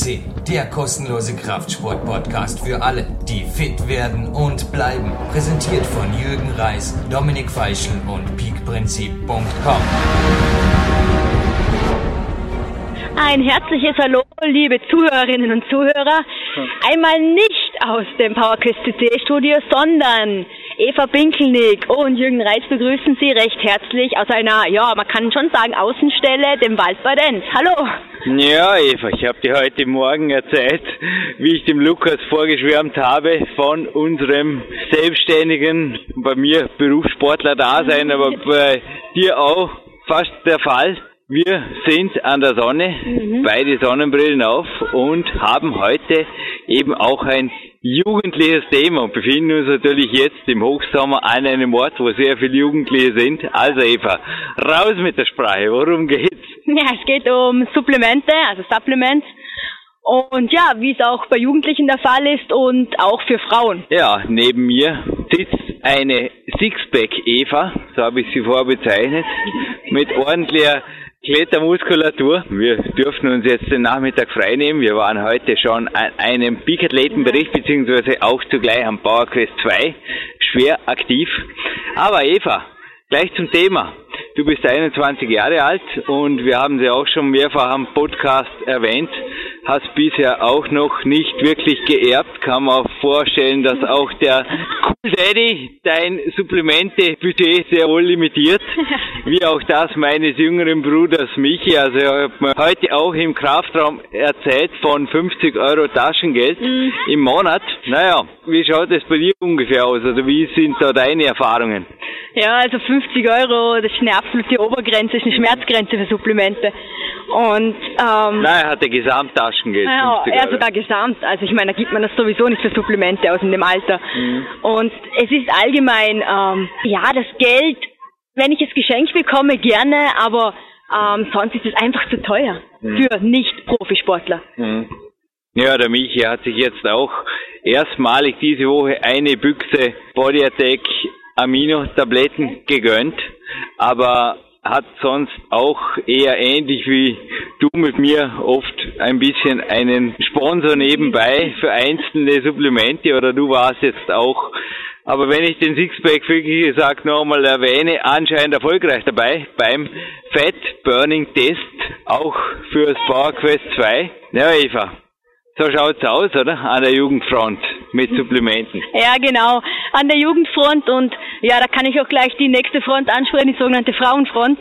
FCC, der kostenlose Kraftsport-Podcast für alle, die fit werden und bleiben. Präsentiert von Jürgen Reis, Dominik Feischl und peakprinzip.com. Ein herzliches Hallo, liebe Zuhörerinnen und Zuhörer. Einmal nicht aus dem PowerQuest CC Studio, sondern Eva Binkelnick und Jürgen Reitz begrüßen Sie recht herzlich aus einer, ja, man kann schon sagen, Außenstelle, dem Waldbadenz. Hallo. Ja, Eva, ich habe dir heute Morgen erzählt, wie ich dem Lukas vorgeschwärmt habe von unserem selbstständigen, bei mir Berufssportler da sein, aber bei dir auch fast der Fall. Wir sind an der Sonne, mhm. beide Sonnenbrillen auf und haben heute eben auch ein jugendliches Thema und befinden uns natürlich jetzt im Hochsommer an einem Ort, wo sehr viele Jugendliche sind. Also Eva, raus mit der Sprache, worum geht's? Ja, es geht um Supplemente, also Supplements. Und ja, wie es auch bei Jugendlichen der Fall ist und auch für Frauen. Ja, neben mir sitzt eine Sixpack Eva, so habe ich sie vorbezeichnet, mit ordentlicher Klettermuskulatur. Wir dürfen uns jetzt den Nachmittag freinehmen. Wir waren heute schon an einem Peak-Athletenbericht, beziehungsweise auch zugleich am PowerQuest 2 schwer aktiv. Aber Eva, gleich zum Thema. Du bist 21 Jahre alt und wir haben sie auch schon mehrfach am Podcast erwähnt hast bisher auch noch nicht wirklich geerbt. Kann man auch vorstellen, dass auch der Cool Daddy dein Supplemente-Budget sehr wohl limitiert. Wie auch das meines jüngeren Bruders Michi. Also er hat mir heute auch im Kraftraum erzählt von 50 Euro Taschengeld mhm. im Monat. Naja, wie schaut es bei dir ungefähr aus? Also wie sind da deine Erfahrungen? Ja, also 50 Euro, das ist eine absolute Obergrenze, ist eine Schmerzgrenze für Supplemente. Und ähm, Nein, er hatte Gesamttaschengeld. Ja, er sogar gesamt. Also ich meine, da gibt man das sowieso nicht für Supplemente aus in dem Alter. Mhm. Und es ist allgemein, ähm, ja, das Geld, wenn ich es geschenkt bekomme, gerne, aber ähm, sonst ist es einfach zu teuer mhm. für Nicht-Profisportler. Mhm. Ja, der Michi hat sich jetzt auch erstmalig diese Woche eine Büchse Body Attack Amino-Tabletten gegönnt, aber hat sonst auch eher ähnlich wie du mit mir oft ein bisschen einen Sponsor nebenbei für einzelne Supplemente oder du warst jetzt auch aber wenn ich den Sixpack wirklich gesagt nochmal erwähne, anscheinend erfolgreich dabei beim Fat Burning Test, auch fürs Power Quest 2. Ja, Eva, so schaut's aus, oder? An der Jugendfront mit Supplementen. Ja, genau. An der Jugendfront und ja, da kann ich auch gleich die nächste Front ansprechen, die sogenannte Frauenfront.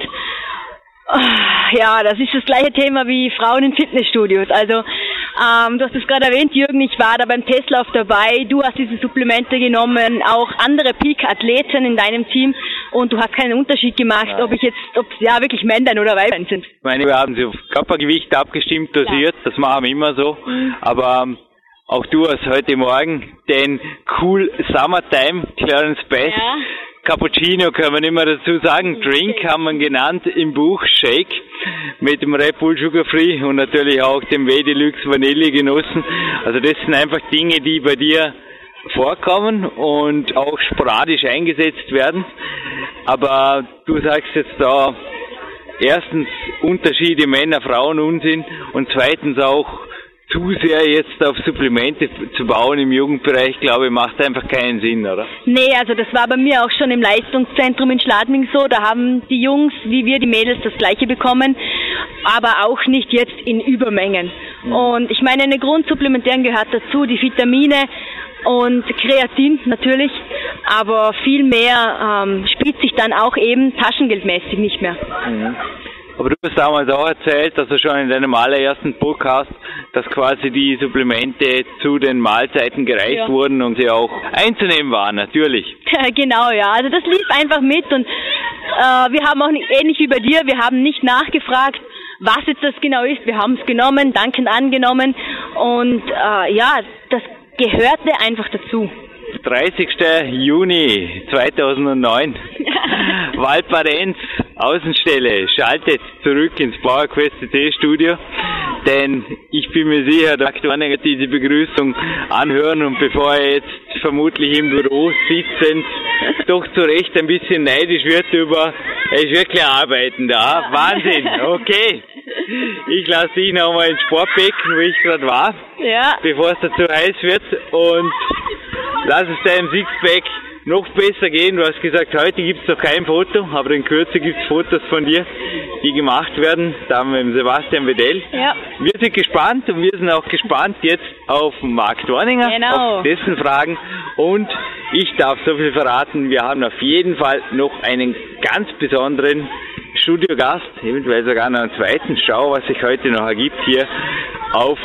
Ah, ja, das ist das gleiche Thema wie Frauen in Fitnessstudios. Also, ähm, du hast es gerade erwähnt, Jürgen, ich war da beim Testlauf dabei. Du hast diese Supplemente genommen, auch andere Peak-Athleten in deinem Team und du hast keinen Unterschied gemacht, Nein. ob ich jetzt, ob es ja wirklich Männlein oder Weiblein sind. Ich meine, wir haben sie auf Körpergewicht abgestimmt, dosiert, ja. das machen wir immer so. Mhm. Aber ähm, auch du hast heute Morgen den Cool Summertime Clarence Best ja. Cappuccino kann man immer dazu sagen. Drink haben wir genannt im Buch Shake mit dem Red Bull Sugar Free und natürlich auch dem W Deluxe Vanille genossen. Also das sind einfach Dinge, die bei dir vorkommen und auch sporadisch eingesetzt werden. Aber du sagst jetzt da erstens Unterschiede Männer, Frauen Unsinn und zweitens auch zu sehr jetzt auf Supplemente zu bauen im Jugendbereich, glaube ich, macht einfach keinen Sinn, oder? Nee, also das war bei mir auch schon im Leistungszentrum in Schladming so. Da haben die Jungs, wie wir, die Mädels das Gleiche bekommen, aber auch nicht jetzt in Übermengen. Mhm. Und ich meine, eine Grundsupplementierung gehört dazu, die Vitamine und Kreatin natürlich, aber viel mehr ähm, spielt sich dann auch eben taschengeldmäßig nicht mehr. Mhm. Aber du hast damals auch erzählt, dass du schon in deinem allerersten Podcast, dass quasi die Supplemente zu den Mahlzeiten gereicht ja. wurden und sie auch einzunehmen waren, natürlich. genau, ja. Also das lief einfach mit und äh, wir haben auch nicht, ähnlich wie bei dir, wir haben nicht nachgefragt, was jetzt das genau ist. Wir haben es genommen, dankend angenommen und äh, ja, das gehörte einfach dazu. 30. Juni 2009. Waldbadenz, Außenstelle, schaltet zurück ins PowerQuest CT Studio, denn ich bin mir sicher, Aktuelle wird diese Begrüßung anhören und bevor er jetzt vermutlich im Büro sitzend doch zu Recht ein bisschen neidisch wird über, er ist wirklich arbeiten da. Wahnsinn, okay. Ich lasse dich nochmal ins Sportbecken, wo ich gerade war, Ja. bevor es dazu heiß wird und lass es deinem Sixpack noch besser gehen. Du hast gesagt, heute gibt es noch kein Foto, aber in Kürze gibt es Fotos von dir, die gemacht werden, da mit dem Sebastian Wedell. Ja. Wir sind gespannt und wir sind auch gespannt jetzt auf Marc Dorninger, Genau. auf dessen Fragen. Und ich darf so viel verraten, wir haben auf jeden Fall noch einen ganz besonderen Studiogast, eventuell sogar noch einen zweiten. Schau, was sich heute noch ergibt hier auf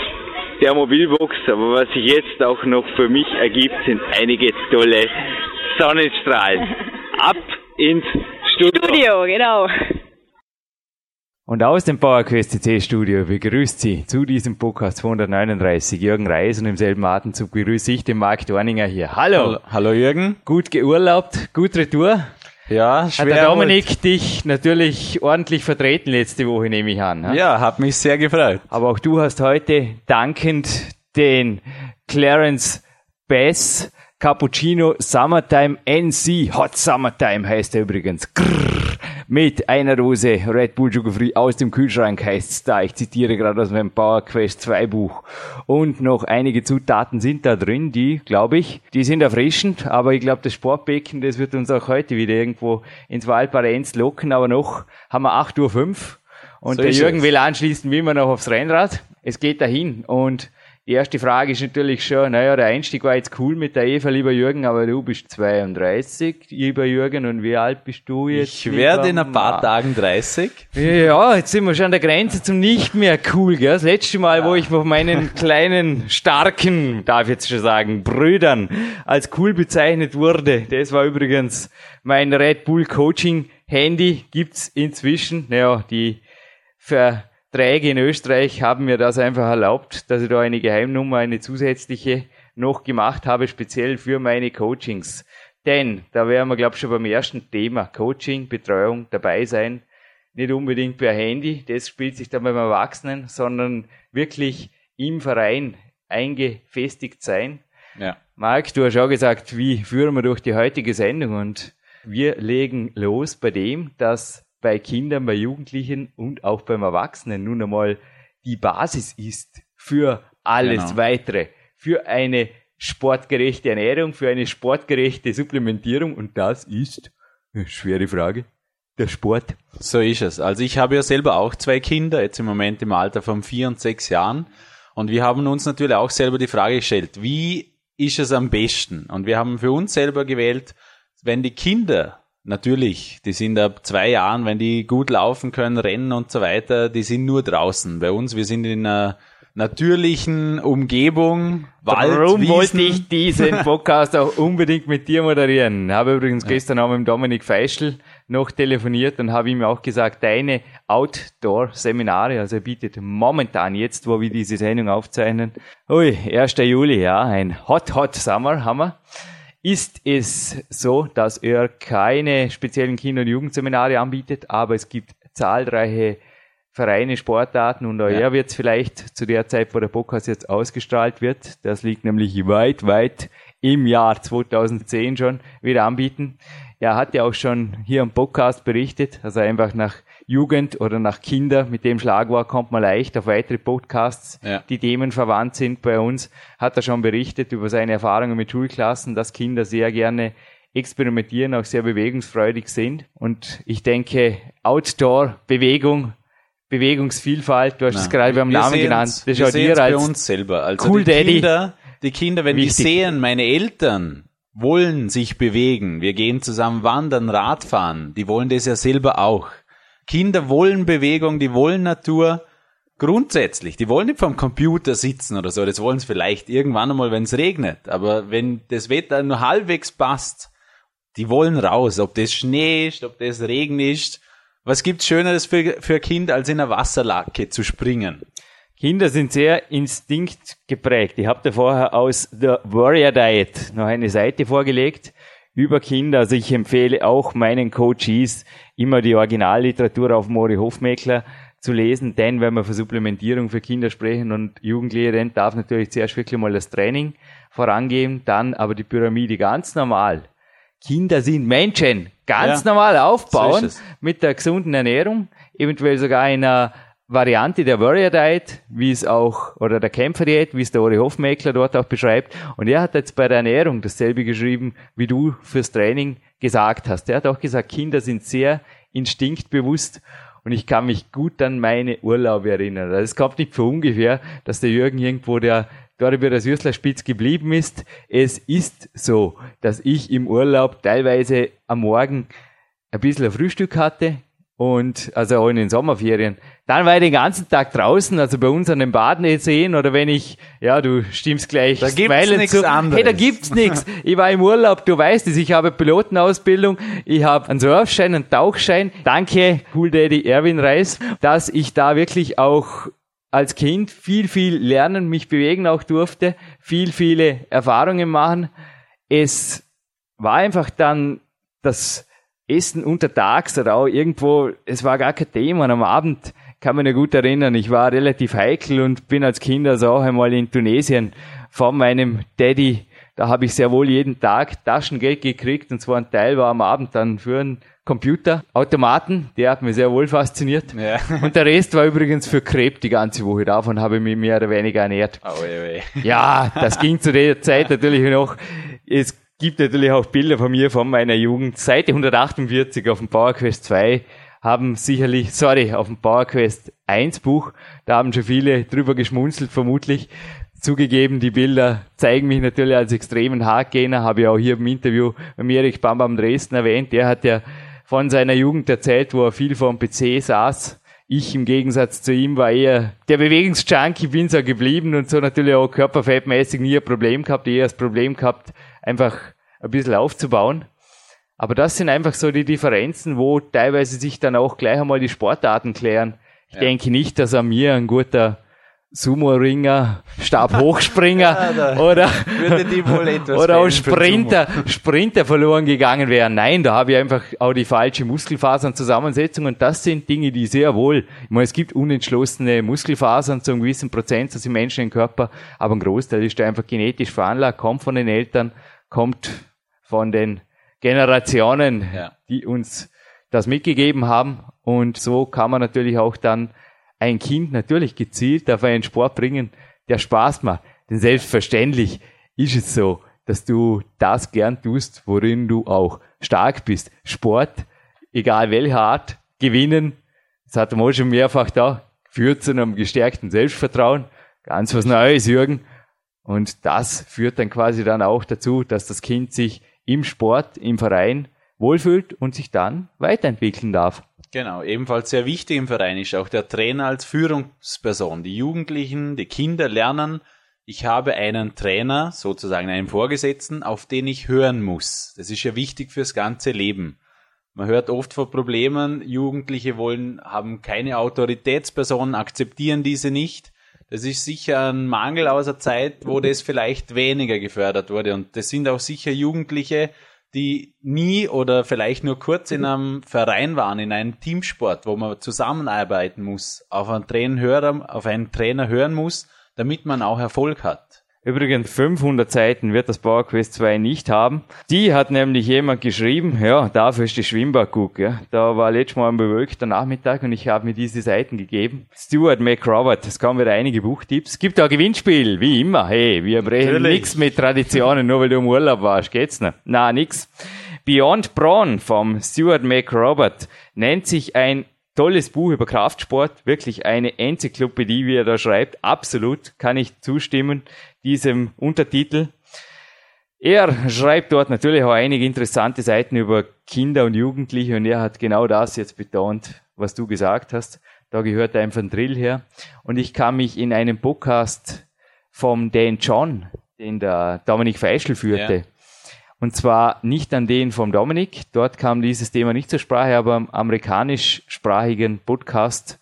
der Mobilbox. Aber was sich jetzt auch noch für mich ergibt, sind einige tolle Sonnenstrahlen. Ab ins Studio. Studio, genau. Und aus dem PowerQuest CC Studio begrüßt Sie zu diesem Podcast 239 Jürgen Reis und im selben Atemzug begrüße ich den Marc Dorninger hier. Hallo. Hallo, hallo Jürgen. Gut geurlaubt, gut Retour. Ja, Hat schwer. der Dominik dich natürlich ordentlich vertreten letzte Woche, nehme ich an. Ja, hat mich sehr gefreut. Aber auch du hast heute dankend den Clarence Bass Cappuccino Summertime NC Hot Summertime heißt er übrigens. Grrr, mit einer Dose Red Bull Sugar Free aus dem Kühlschrank heißt's da. Ich zitiere gerade aus meinem Power Quest 2 Buch. Und noch einige Zutaten sind da drin, die, glaube ich, die sind erfrischend, aber ich glaube, das Sportbecken, das wird uns auch heute wieder irgendwo ins Waldparenz locken, aber noch haben wir 8.05 Uhr und So der Jürgen es. will anschließen, wie immer noch aufs Rennrad. Es geht dahin. Und die erste Frage ist natürlich schon, naja, der Einstieg war jetzt cool mit der Eva, lieber Jürgen, aber du bist 32, lieber Jürgen, und wie alt bist du jetzt? Ich werde in ein paar Ma- Tagen 30. Ja, jetzt sind wir schon an der Grenze zum nicht mehr cool, gell? Das letzte Mal, wo ich von meinen kleinen, starken, darf ich jetzt schon sagen, Brüdern als cool bezeichnet wurde, das war übrigens mein Red Bull Coaching Handy, gibt's inzwischen. Naja, die Verträge in Österreich haben mir das einfach erlaubt, dass ich da eine Geheimnummer, eine zusätzliche noch gemacht habe, speziell für meine Coachings. Denn, da wären wir, glaube ich, schon beim ersten Thema, Coaching, Betreuung, dabei sein nicht unbedingt per Handy, das spielt sich dann beim Erwachsenen, sondern wirklich im Verein eingefestigt sein. Ja. Marc, du hast auch gesagt, wie führen wir durch die heutige Sendung und wir legen los bei dem, dass bei Kindern, bei Jugendlichen und auch beim Erwachsenen nun einmal die Basis ist für alles Genau. weitere, für eine sportgerechte Ernährung, für eine sportgerechte Supplementierung und das ist, eine schwere Frage, der Sport. So ist es. Also ich habe ja selber auch zwei Kinder, jetzt im Moment im Alter von vier und sechs Jahren. Und wir haben uns natürlich auch selber die Frage gestellt, wie ist es am besten? Und wir haben für uns selber gewählt, wenn die Kinder, natürlich, die sind ab zwei Jahren, wenn die gut laufen können, rennen und so weiter, die sind nur draußen. Bei uns, wir sind in einer natürlichen Umgebung, Wald, Warum Wiesen. wollte ich diesen Podcast auch unbedingt mit dir moderieren? Habe übrigens gestern auch mit Dominik Feischl noch telefoniert und habe ihm auch gesagt, deine Outdoor-Seminare, also er bietet momentan jetzt, wo wir diese Sendung aufzeichnen, ui, 1. Juli, ja, ein Hot, Hot Summer haben wir. Ist es so, dass er keine speziellen Kinder- und Jugendseminare anbietet, aber es gibt zahlreiche Vereine, Sportarten und auch Ja. er wird es vielleicht zu der Zeit, wo der Podcast jetzt ausgestrahlt wird, das liegt nämlich weit, weit im Jahr 2010 schon, wieder anbieten. Er hat ja auch schon hier im Podcast berichtet, also einfach nach Jugend oder nach Kinder, mit dem Schlagwort kommt man leicht auf weitere Podcasts, Ja. die Themen verwandt sind bei uns, hat er schon berichtet über seine Erfahrungen mit Schulklassen, dass Kinder sehr gerne experimentieren, auch sehr bewegungsfreudig sind. Und ich denke, Outdoor, Bewegung, Bewegungsvielfalt, du hast es gerade beim Namen genannt, das schaut sehen's dir bei als uns selber. Also Cool die Daddy Kinder, die Kinder, wenn wichtig. die sehen, meine Eltern wollen sich bewegen, wir gehen zusammen wandern, Radfahren, die wollen das ja selber auch. Kinder wollen Bewegung, die wollen Natur. Grundsätzlich, die wollen nicht vom Computer sitzen oder so, das wollen sie vielleicht irgendwann einmal, wenn es regnet. Aber wenn das Wetter nur halbwegs passt, die wollen raus, ob das Schnee ist, ob das Regen ist. Was gibt's Schöneres für, für ein Kind, als in einer Wasserlake zu springen? Kinder sind sehr instinktgeprägt. Ich habe da vorher aus The Warrior Diet noch eine Seite vorgelegt über Kinder. Also ich empfehle auch meinen Coaches immer die Originalliteratur auf Mori Hofmeckler zu lesen, denn wenn wir für Supplementierung für Kinder sprechen und Jugendliche, dann darf natürlich zuerst wirklich mal das Training vorangehen, dann aber die Pyramide ganz normal. Kinder sind Menschen, ganz Ja, normal so aufbauen es. mit der gesunden Ernährung, eventuell sogar einer Variante der Warrior Diet, wie es auch, oder der Kämpfer Diät, wie es der Ori Hofmeckler dort auch beschreibt. Und er hat jetzt bei der Ernährung dasselbe geschrieben, wie du fürs Training gesagt hast. Er hat auch gesagt, Kinder sind sehr instinktbewusst und ich kann mich gut an meine Urlaube erinnern. Also es kommt nicht von ungefähr, dass der Jürgen irgendwo der dort über das Würstlerspitz geblieben ist. Es ist so, dass ich im Urlaub teilweise am Morgen ein bisschen ein Frühstück hatte, und also auch in den Sommerferien. Dann war ich den ganzen Tag draußen, also bei uns an den Baden sehen oder wenn ich, ja, du stimmst gleich. Da gibt's nichts anderes. Hey, da gibt's nichts. Ich war im Urlaub, du weißt es, ich habe Pilotenausbildung, ich habe einen Surfschein, einen Tauchschein. Danke, Cool Daddy Erwin Reis, dass ich da wirklich auch als Kind viel, viel lernen, mich bewegen auch durfte, viel, viele Erfahrungen machen. Es war einfach dann das Essen untertags oder auch irgendwo, es war gar kein Thema. Und am Abend kann man mich gut erinnern, ich war relativ heikel und bin als Kind also auch einmal in Tunesien von meinem Daddy. Da habe ich sehr wohl jeden Tag Taschengeld gekriegt und zwar ein Teil war am Abend dann für einen Computerautomaten, der hat mich sehr wohl fasziniert. Ja. Und der Rest war übrigens für Crepe die ganze Woche. Davon habe ich mich mehr oder weniger ernährt. Oh, oh, oh. Ja, das ging zu der Zeit natürlich noch. Es gibt natürlich auch Bilder von mir von meiner Jugend. Seite 148 auf dem PowerQuest 2 haben sicherlich, sorry, auf dem PowerQuest 1 Buch, da haben schon viele drüber geschmunzelt, vermutlich. Zugegeben, die Bilder zeigen mich natürlich als extremen Hardgainer, habe ich auch hier im Interview beim Erik Bambam Dresden erwähnt. Der hat ja von seiner Jugend erzählt, wo er viel vor dem PC saß. Ich im Gegensatz zu ihm war eher der Bewegungsjunkie, bin so geblieben und so natürlich auch körperfettmäßig nie ein Problem gehabt, eher das Problem gehabt, einfach ein bisschen aufzubauen. Aber das sind einfach so die Differenzen, wo teilweise sich dann auch gleich einmal die Sportarten klären. Ich ja. denke nicht, dass er mir ein guter Sumo-Ringer, Stabhochspringer ja, oder, oder auch Sprinter, Sprinter verloren gegangen wären. Nein, da habe ich einfach auch die falsche Muskelfasernzusammensetzung und das sind Dinge, die sehr wohl, ich meine, es gibt unentschlossene Muskelfasern zu einem gewissen Prozentsatz im menschlichen Körper, aber ein Großteil ist einfach genetisch veranlagt, kommt von den Eltern, kommt von den Generationen, ja. die uns das mitgegeben haben. Und so kann man natürlich auch dann ein Kind natürlich gezielt auf einen Sport bringen, der Spaß macht. Denn selbstverständlich ist es so, dass du das gern tust, worin du auch stark bist. Sport, egal welcher Art, gewinnen, das hat man schon mehrfach da, führt zu einem gestärkten Selbstvertrauen. Ganz was Neues, Jürgen. Und das führt dann quasi dann auch dazu, dass das Kind sich im Sport, im Verein wohlfühlt und sich dann weiterentwickeln darf. Genau, ebenfalls sehr wichtig im Verein ist auch der Trainer als Führungsperson. Die Jugendlichen, die Kinder lernen, ich habe einen Trainer, sozusagen einen Vorgesetzten, auf den ich hören muss. Das ist ja wichtig fürs ganze Leben. Man hört oft von Problemen, Jugendliche wollen, haben keine Autoritätspersonen, akzeptieren diese nicht. Das ist sicher ein Mangel aus der Zeit, wo das vielleicht weniger gefördert wurde. Und das sind auch sicher Jugendliche, die nie oder vielleicht nur kurz in einem Verein waren, in einem Teamsport, wo man zusammenarbeiten muss, auf einen Trainer hören, auf einen Trainer hören muss, damit man auch Erfolg hat. Übrigens 500 Seiten wird das Power Quest 2 nicht haben. Die hat nämlich jemand geschrieben, ja, dafür ist die Schwimmbad gut, ja. Da war letztes Mal ein bewölkter Nachmittag und ich habe mir diese Seiten gegeben. Stuart McRobert, es kommen wieder einige Buchtipps. Es gibt auch Gewinnspiel, wie immer. Hey, wir brechen nichts mit Traditionen, nur weil du im Urlaub warst, geht's noch? Na, nix. Beyond Braun vom Stuart McRobert nennt sich ein tolles Buch über Kraftsport, wirklich eine Enzyklopädie, wie er da schreibt. Absolut kann ich zustimmen diesem Untertitel. Er schreibt dort natürlich auch einige interessante Seiten über Kinder und Jugendliche und er hat genau das jetzt betont, was du gesagt hast. Da gehört einfach ein Drill her. Und ich kann mich in einem Podcast vom Dan John, den der Dominik Feischl führte, ja. Und zwar nicht an den vom Dominik. Dort kam dieses Thema nicht zur Sprache, aber am amerikanischsprachigen Podcast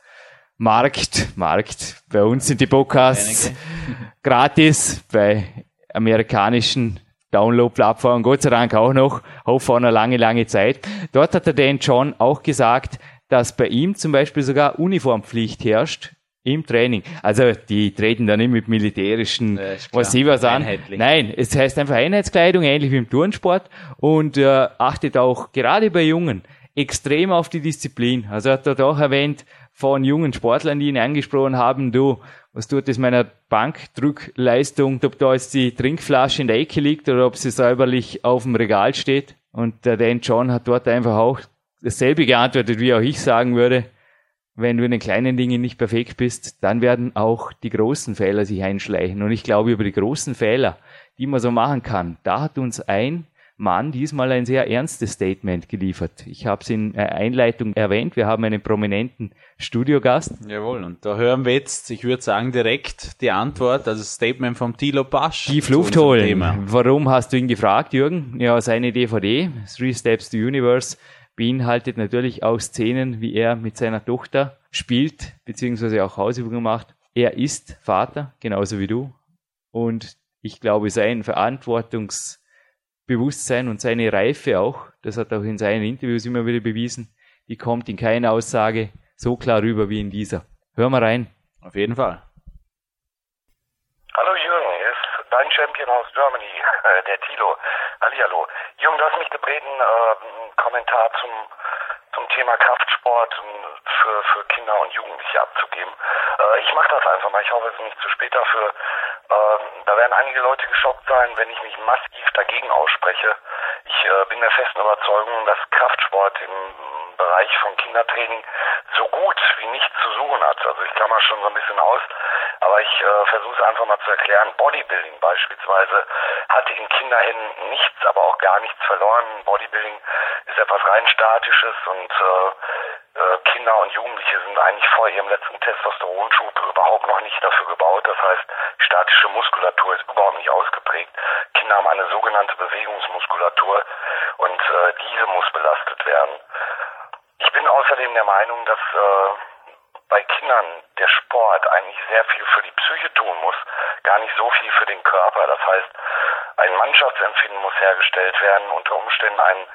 Markt, Markt. Bei uns sind die Podcasts gratis, bei amerikanischen Download-Plattformen, Gott sei Dank auch noch, auch vor einer lange, lange Zeit. Dort hat der Dan John auch gesagt, dass bei ihm zum Beispiel sogar Uniformpflicht herrscht im Training. Also die treten da nicht mit militärischen was sie was an. Nein, es heißt einfach Einheitskleidung, ähnlich wie im Turnsport und äh, achtet auch gerade bei Jungen extrem auf die Disziplin. Also er hat dort auch erwähnt, von jungen Sportlern, die ihn angesprochen haben, du, was tut das meiner Bankdrückleistung, ob da jetzt die Trinkflasche in der Ecke liegt oder ob sie säuberlich auf dem Regal steht. Und der Dan John hat dort einfach auch dasselbe geantwortet, wie auch ich sagen würde. Wenn du in den kleinen Dingen nicht perfekt bist, dann werden auch die großen Fehler sich einschleichen. Und ich glaube, über die großen Fehler, die man so machen kann, da hat uns ein Mann diesmal ein sehr ernstes Statement geliefert. Ich habe es in der Einleitung erwähnt, wir haben einen prominenten Studiogast. Jawohl, und da hören wir jetzt, ich würde sagen, direkt die Antwort, also das Statement vom Thilo Basch. Tief Luft holen. Thema. Warum hast du ihn gefragt, Jürgen? Ja, seine DVD, Three Steps to Universe, beinhaltet natürlich auch Szenen, wie er mit seiner Tochter spielt, beziehungsweise auch Hausübungen macht. Er ist Vater, genauso wie du. Und ich glaube, sein Verantwortungs Bewusstsein und seine Reife auch, das hat auch in seinen Interviews immer wieder bewiesen, die kommt in keiner Aussage so klar rüber wie in dieser. Hören wir rein. Auf jeden Fall. Hallo Jürgen, hier ist dein Champion aus Germany, äh, der Tilo. Hallihallo. Jürgen, du hast mich gebeten, äh, einen Kommentar zum, zum Thema Kraftsport für, für Kinder und Jugendliche abzugeben. Äh, ich mache das einfach mal. Ich hoffe, es ist nicht zu spät dafür. Ähm, da werden einige Leute geschockt sein, wenn ich mich massiv dagegen ausspreche. Ich äh, bin der festen Überzeugung, dass Kraftsport im Bereich von Kindertraining so gut wie nichts zu suchen hat. Also ich klammer schon so ein bisschen aus, aber ich äh, versuche es einfach mal zu erklären. Bodybuilding beispielsweise hat in Kinderhänden nichts, aber auch gar nichts verloren. Bodybuilding ist etwas rein statisches und äh, äh, Kinder und Jugendliche sind eigentlich vor ihrem letzten Testosteronschub überhaupt noch nicht dafür gebaut. Das heißt, statische Muskulatur ist überhaupt nicht ausgeprägt. Kinder haben eine sogenannte Bewegungsmuskulatur und äh, diese muss belastet werden. Ich bin außerdem der Meinung, dass äh, bei Kindern der Sport eigentlich sehr viel für die Psyche tun muss, gar nicht so viel für den Körper. Das heißt, ein Mannschaftsempfinden muss hergestellt werden, unter Umständen ein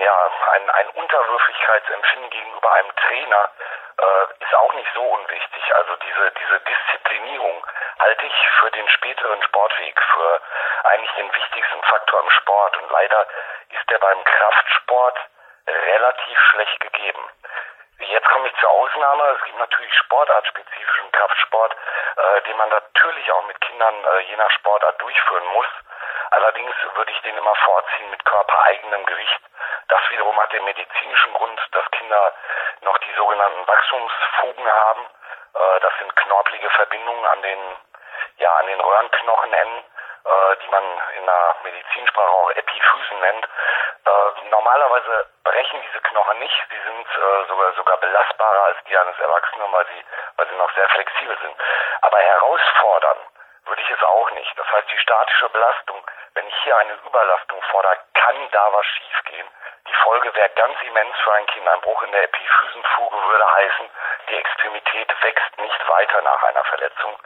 ja, ein, ein Unterwürfigkeitsempfinden gegenüber einem Trainer äh, ist auch nicht so unwichtig. Also diese, diese Disziplinierung halte ich für den späteren Sportweg, für eigentlich den wichtigsten Faktor im Sport. Und leider ist der beim Kraftsport relativ schlecht gegeben. Jetzt komme ich zur Ausnahme. Es gibt natürlich sportartspezifischen Kraftsport, äh, den man natürlich auch mit Kindern äh, je nach Sportart durchführen muss. Allerdings würde ich den immer vorziehen mit körpereigenem Gewicht. Das wiederum hat den medizinischen Grund, dass Kinder noch die sogenannten Wachstumsfugen haben. Äh, das sind knorpelige Verbindungen an den, ja, an den Röhrenknochenenden, äh, die man in der Medizinsprache auch Epiphysen nennt. Äh, normalerweise brechen diese Knochen nicht. Sie sind sogar, sogar belastbarer als die eines Erwachsenen, weil sie, weil sie noch sehr flexibel sind. Aber herausfordern würde ich es auch nicht. Das heißt, die statische Belastung, wenn ich hier eine Überlastung fordere, kann da was schiefgehen. Die Folge wäre ganz immens für ein Kind. Ein Bruch in der Epiphysenfuge würde heißen, die Extremität wächst nicht weiter nach einer Verletzung.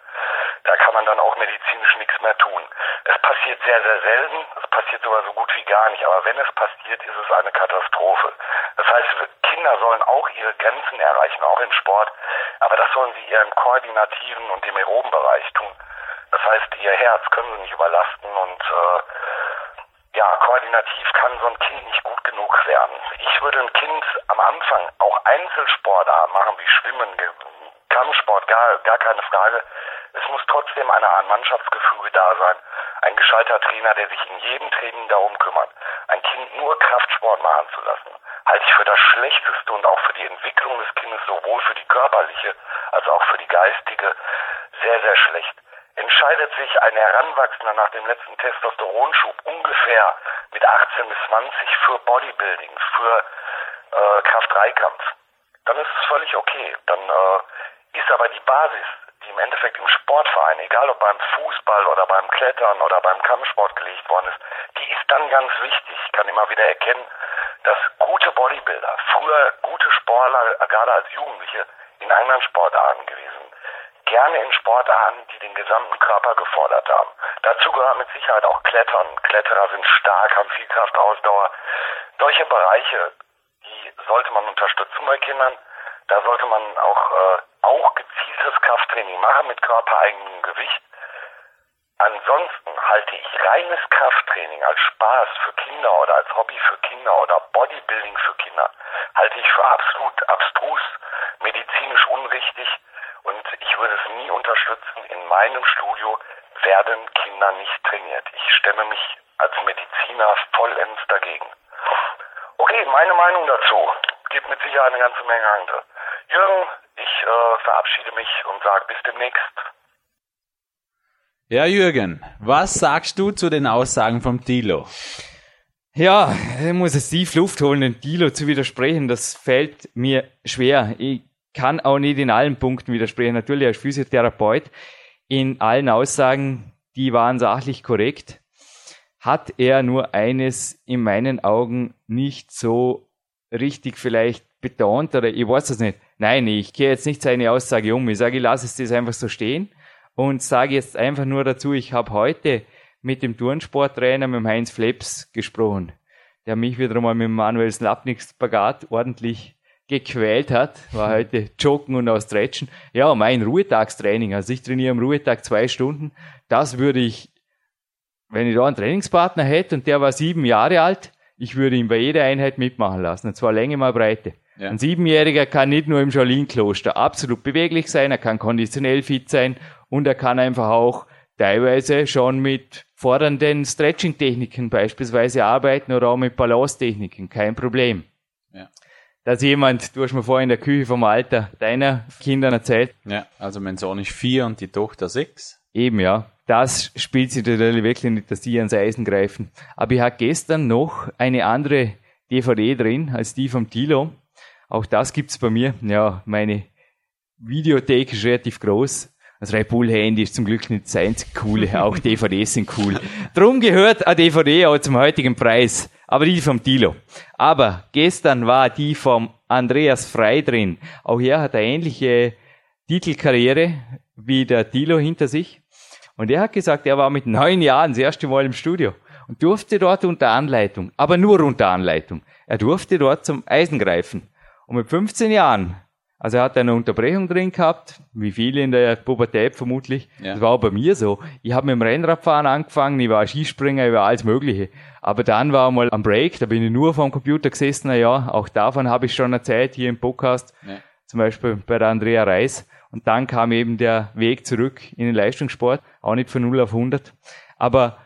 Da kann man dann auch medizinisch nichts mehr tun. Es passiert sehr, sehr selten. Es passiert sogar so gut wie gar nicht. Aber wenn es passiert, ist es eine Katastrophe. Das heißt, Kinder sollen auch ihre Grenzen erreichen, auch im Sport. Aber das sollen sie eher im koordinativen und im aeroben Bereich tun. Das heißt, ihr Herz können sie nicht überlasten und äh, ja, koordinativ kann so ein Kind nicht gut genug werden. Ich würde ein Kind am Anfang auch Einzelsportarten machen, wie Schwimmen, Kampfsport, gar, gar keine Frage. Es muss trotzdem eine Art Mannschaftsgefüge da sein. Ein gescheiter Trainer, der sich in jedem Training darum kümmert, ein Kind nur Kraftsport machen zu lassen, halte ich für das Schlechteste und auch für die Entwicklung des Kindes, sowohl für die körperliche als auch für die geistige, sehr, sehr schlecht entscheidet sich ein Heranwachsender nach dem letzten Testosteronschub ungefähr mit 18 bis 20 für Bodybuilding, für äh, Kraft-3-Kampf, dann ist es völlig okay. Dann äh, ist aber die Basis, die im Endeffekt im Sportverein, egal ob beim Fußball oder beim Klettern oder beim Kampfsport gelegt worden ist, die ist dann ganz wichtig. Ich kann immer wieder erkennen, dass gute Bodybuilder, früher gute Sportler, gerade als Jugendliche, in anderen Sportarten gewesen gerne in Sportarten, die den gesamten Körper gefordert haben. Dazu gehört mit Sicherheit auch Klettern. Kletterer sind stark, haben viel Kraft, Ausdauer. Solche Bereiche, die sollte man unterstützen bei Kindern. Da sollte man auch, äh, auch gezieltes Krafttraining machen mit körpereigenem Gewicht. Ansonsten halte ich reines Krafttraining als Spaß für Kinder oder als Hobby für Kinder oder Bodybuilding für Kinder, halte ich für absolut abstrus, medizinisch unrichtig und ich würde es nie unterstützen. In meinem Studio werden Kinder nicht trainiert. Ich stemme mich als Mediziner vollends dagegen. Okay, meine Meinung dazu. Gibt mit Sicherheit eine ganze Menge andere. Jürgen, ich äh, verabschiede mich und sage bis demnächst. Ja, Jürgen, was sagst du zu den Aussagen vom Tilo? Ja, ich muss es tief Luft holen, den Tilo zu widersprechen. Das fällt mir schwer. Ich kann auch nicht in allen Punkten widersprechen. Natürlich als Physiotherapeut in allen Aussagen, die waren sachlich korrekt, hat er nur eines in meinen Augen nicht so richtig vielleicht betont oder ich weiß es nicht. Nein, ich gehe jetzt nicht seine Aussage um. Ich sage, ich lasse es das einfach so stehen und sage jetzt einfach nur dazu, ich habe heute mit dem Turnsporttrainer, mit dem Heinz Fleps gesprochen, der mich wieder mal mit Manuel Slapnik Spagat ordentlich gequält hat, war heute Joggen und auch Stretchen. Ja, mein Ruhetagstraining, also ich trainiere am Ruhetag zwei Stunden, das würde ich, wenn ich da einen Trainingspartner hätte und der war sieben Jahre alt, ich würde ihn bei jeder Einheit mitmachen lassen, und zwar Länge mal Breite. Ja. Ein Siebenjähriger kann nicht nur im Jolin-Kloster absolut beweglich sein, er kann konditionell fit sein und er kann einfach auch teilweise schon mit fordernden Stretching-Techniken beispielsweise arbeiten oder auch mit Balance-Techniken, kein Problem. Dass jemand, du hast mir vorhin in der Küche vom Alter deiner Kinder erzählt. Ja, also mein Sohn ist vier und die Tochter sechs. Eben, ja. Das spielt sich natürlich wirklich nicht, dass die ans Eisen greifen. Aber ich hatte gestern noch eine andere DVD drin als die vom Tilo. Auch das gibt's bei mir. Ja, meine Videothek ist relativ groß. Das Red Bull Handy ist zum Glück nicht das einzige coole, auch DVDs sind cool. Drum gehört eine DVD auch zum heutigen Preis, aber die vom Tilo. Aber gestern war die vom Andreas Frei drin. Auch er hat eine ähnliche Titelkarriere wie der Tilo hinter sich. Und er hat gesagt, er war mit neun Jahren das erste Mal im Studio und durfte dort unter Anleitung, aber nur unter Anleitung. Er durfte dort zum Eisen greifen. Und mit 15 Jahren also er hat eine Unterbrechung drin gehabt, wie viele in der Pubertät vermutlich. Ja. Das war auch bei mir so. Ich habe mit dem Rennradfahren angefangen, ich war Skispringer, ich war alles Mögliche. Aber dann war mal am Break, da bin ich nur vor dem Computer gesessen, na ja, auch davon habe ich schon erzählt hier im Podcast, ja. zum Beispiel bei der Andrea Reis. Und dann kam eben der Weg zurück in den Leistungssport, auch nicht von 0 auf 100. Aber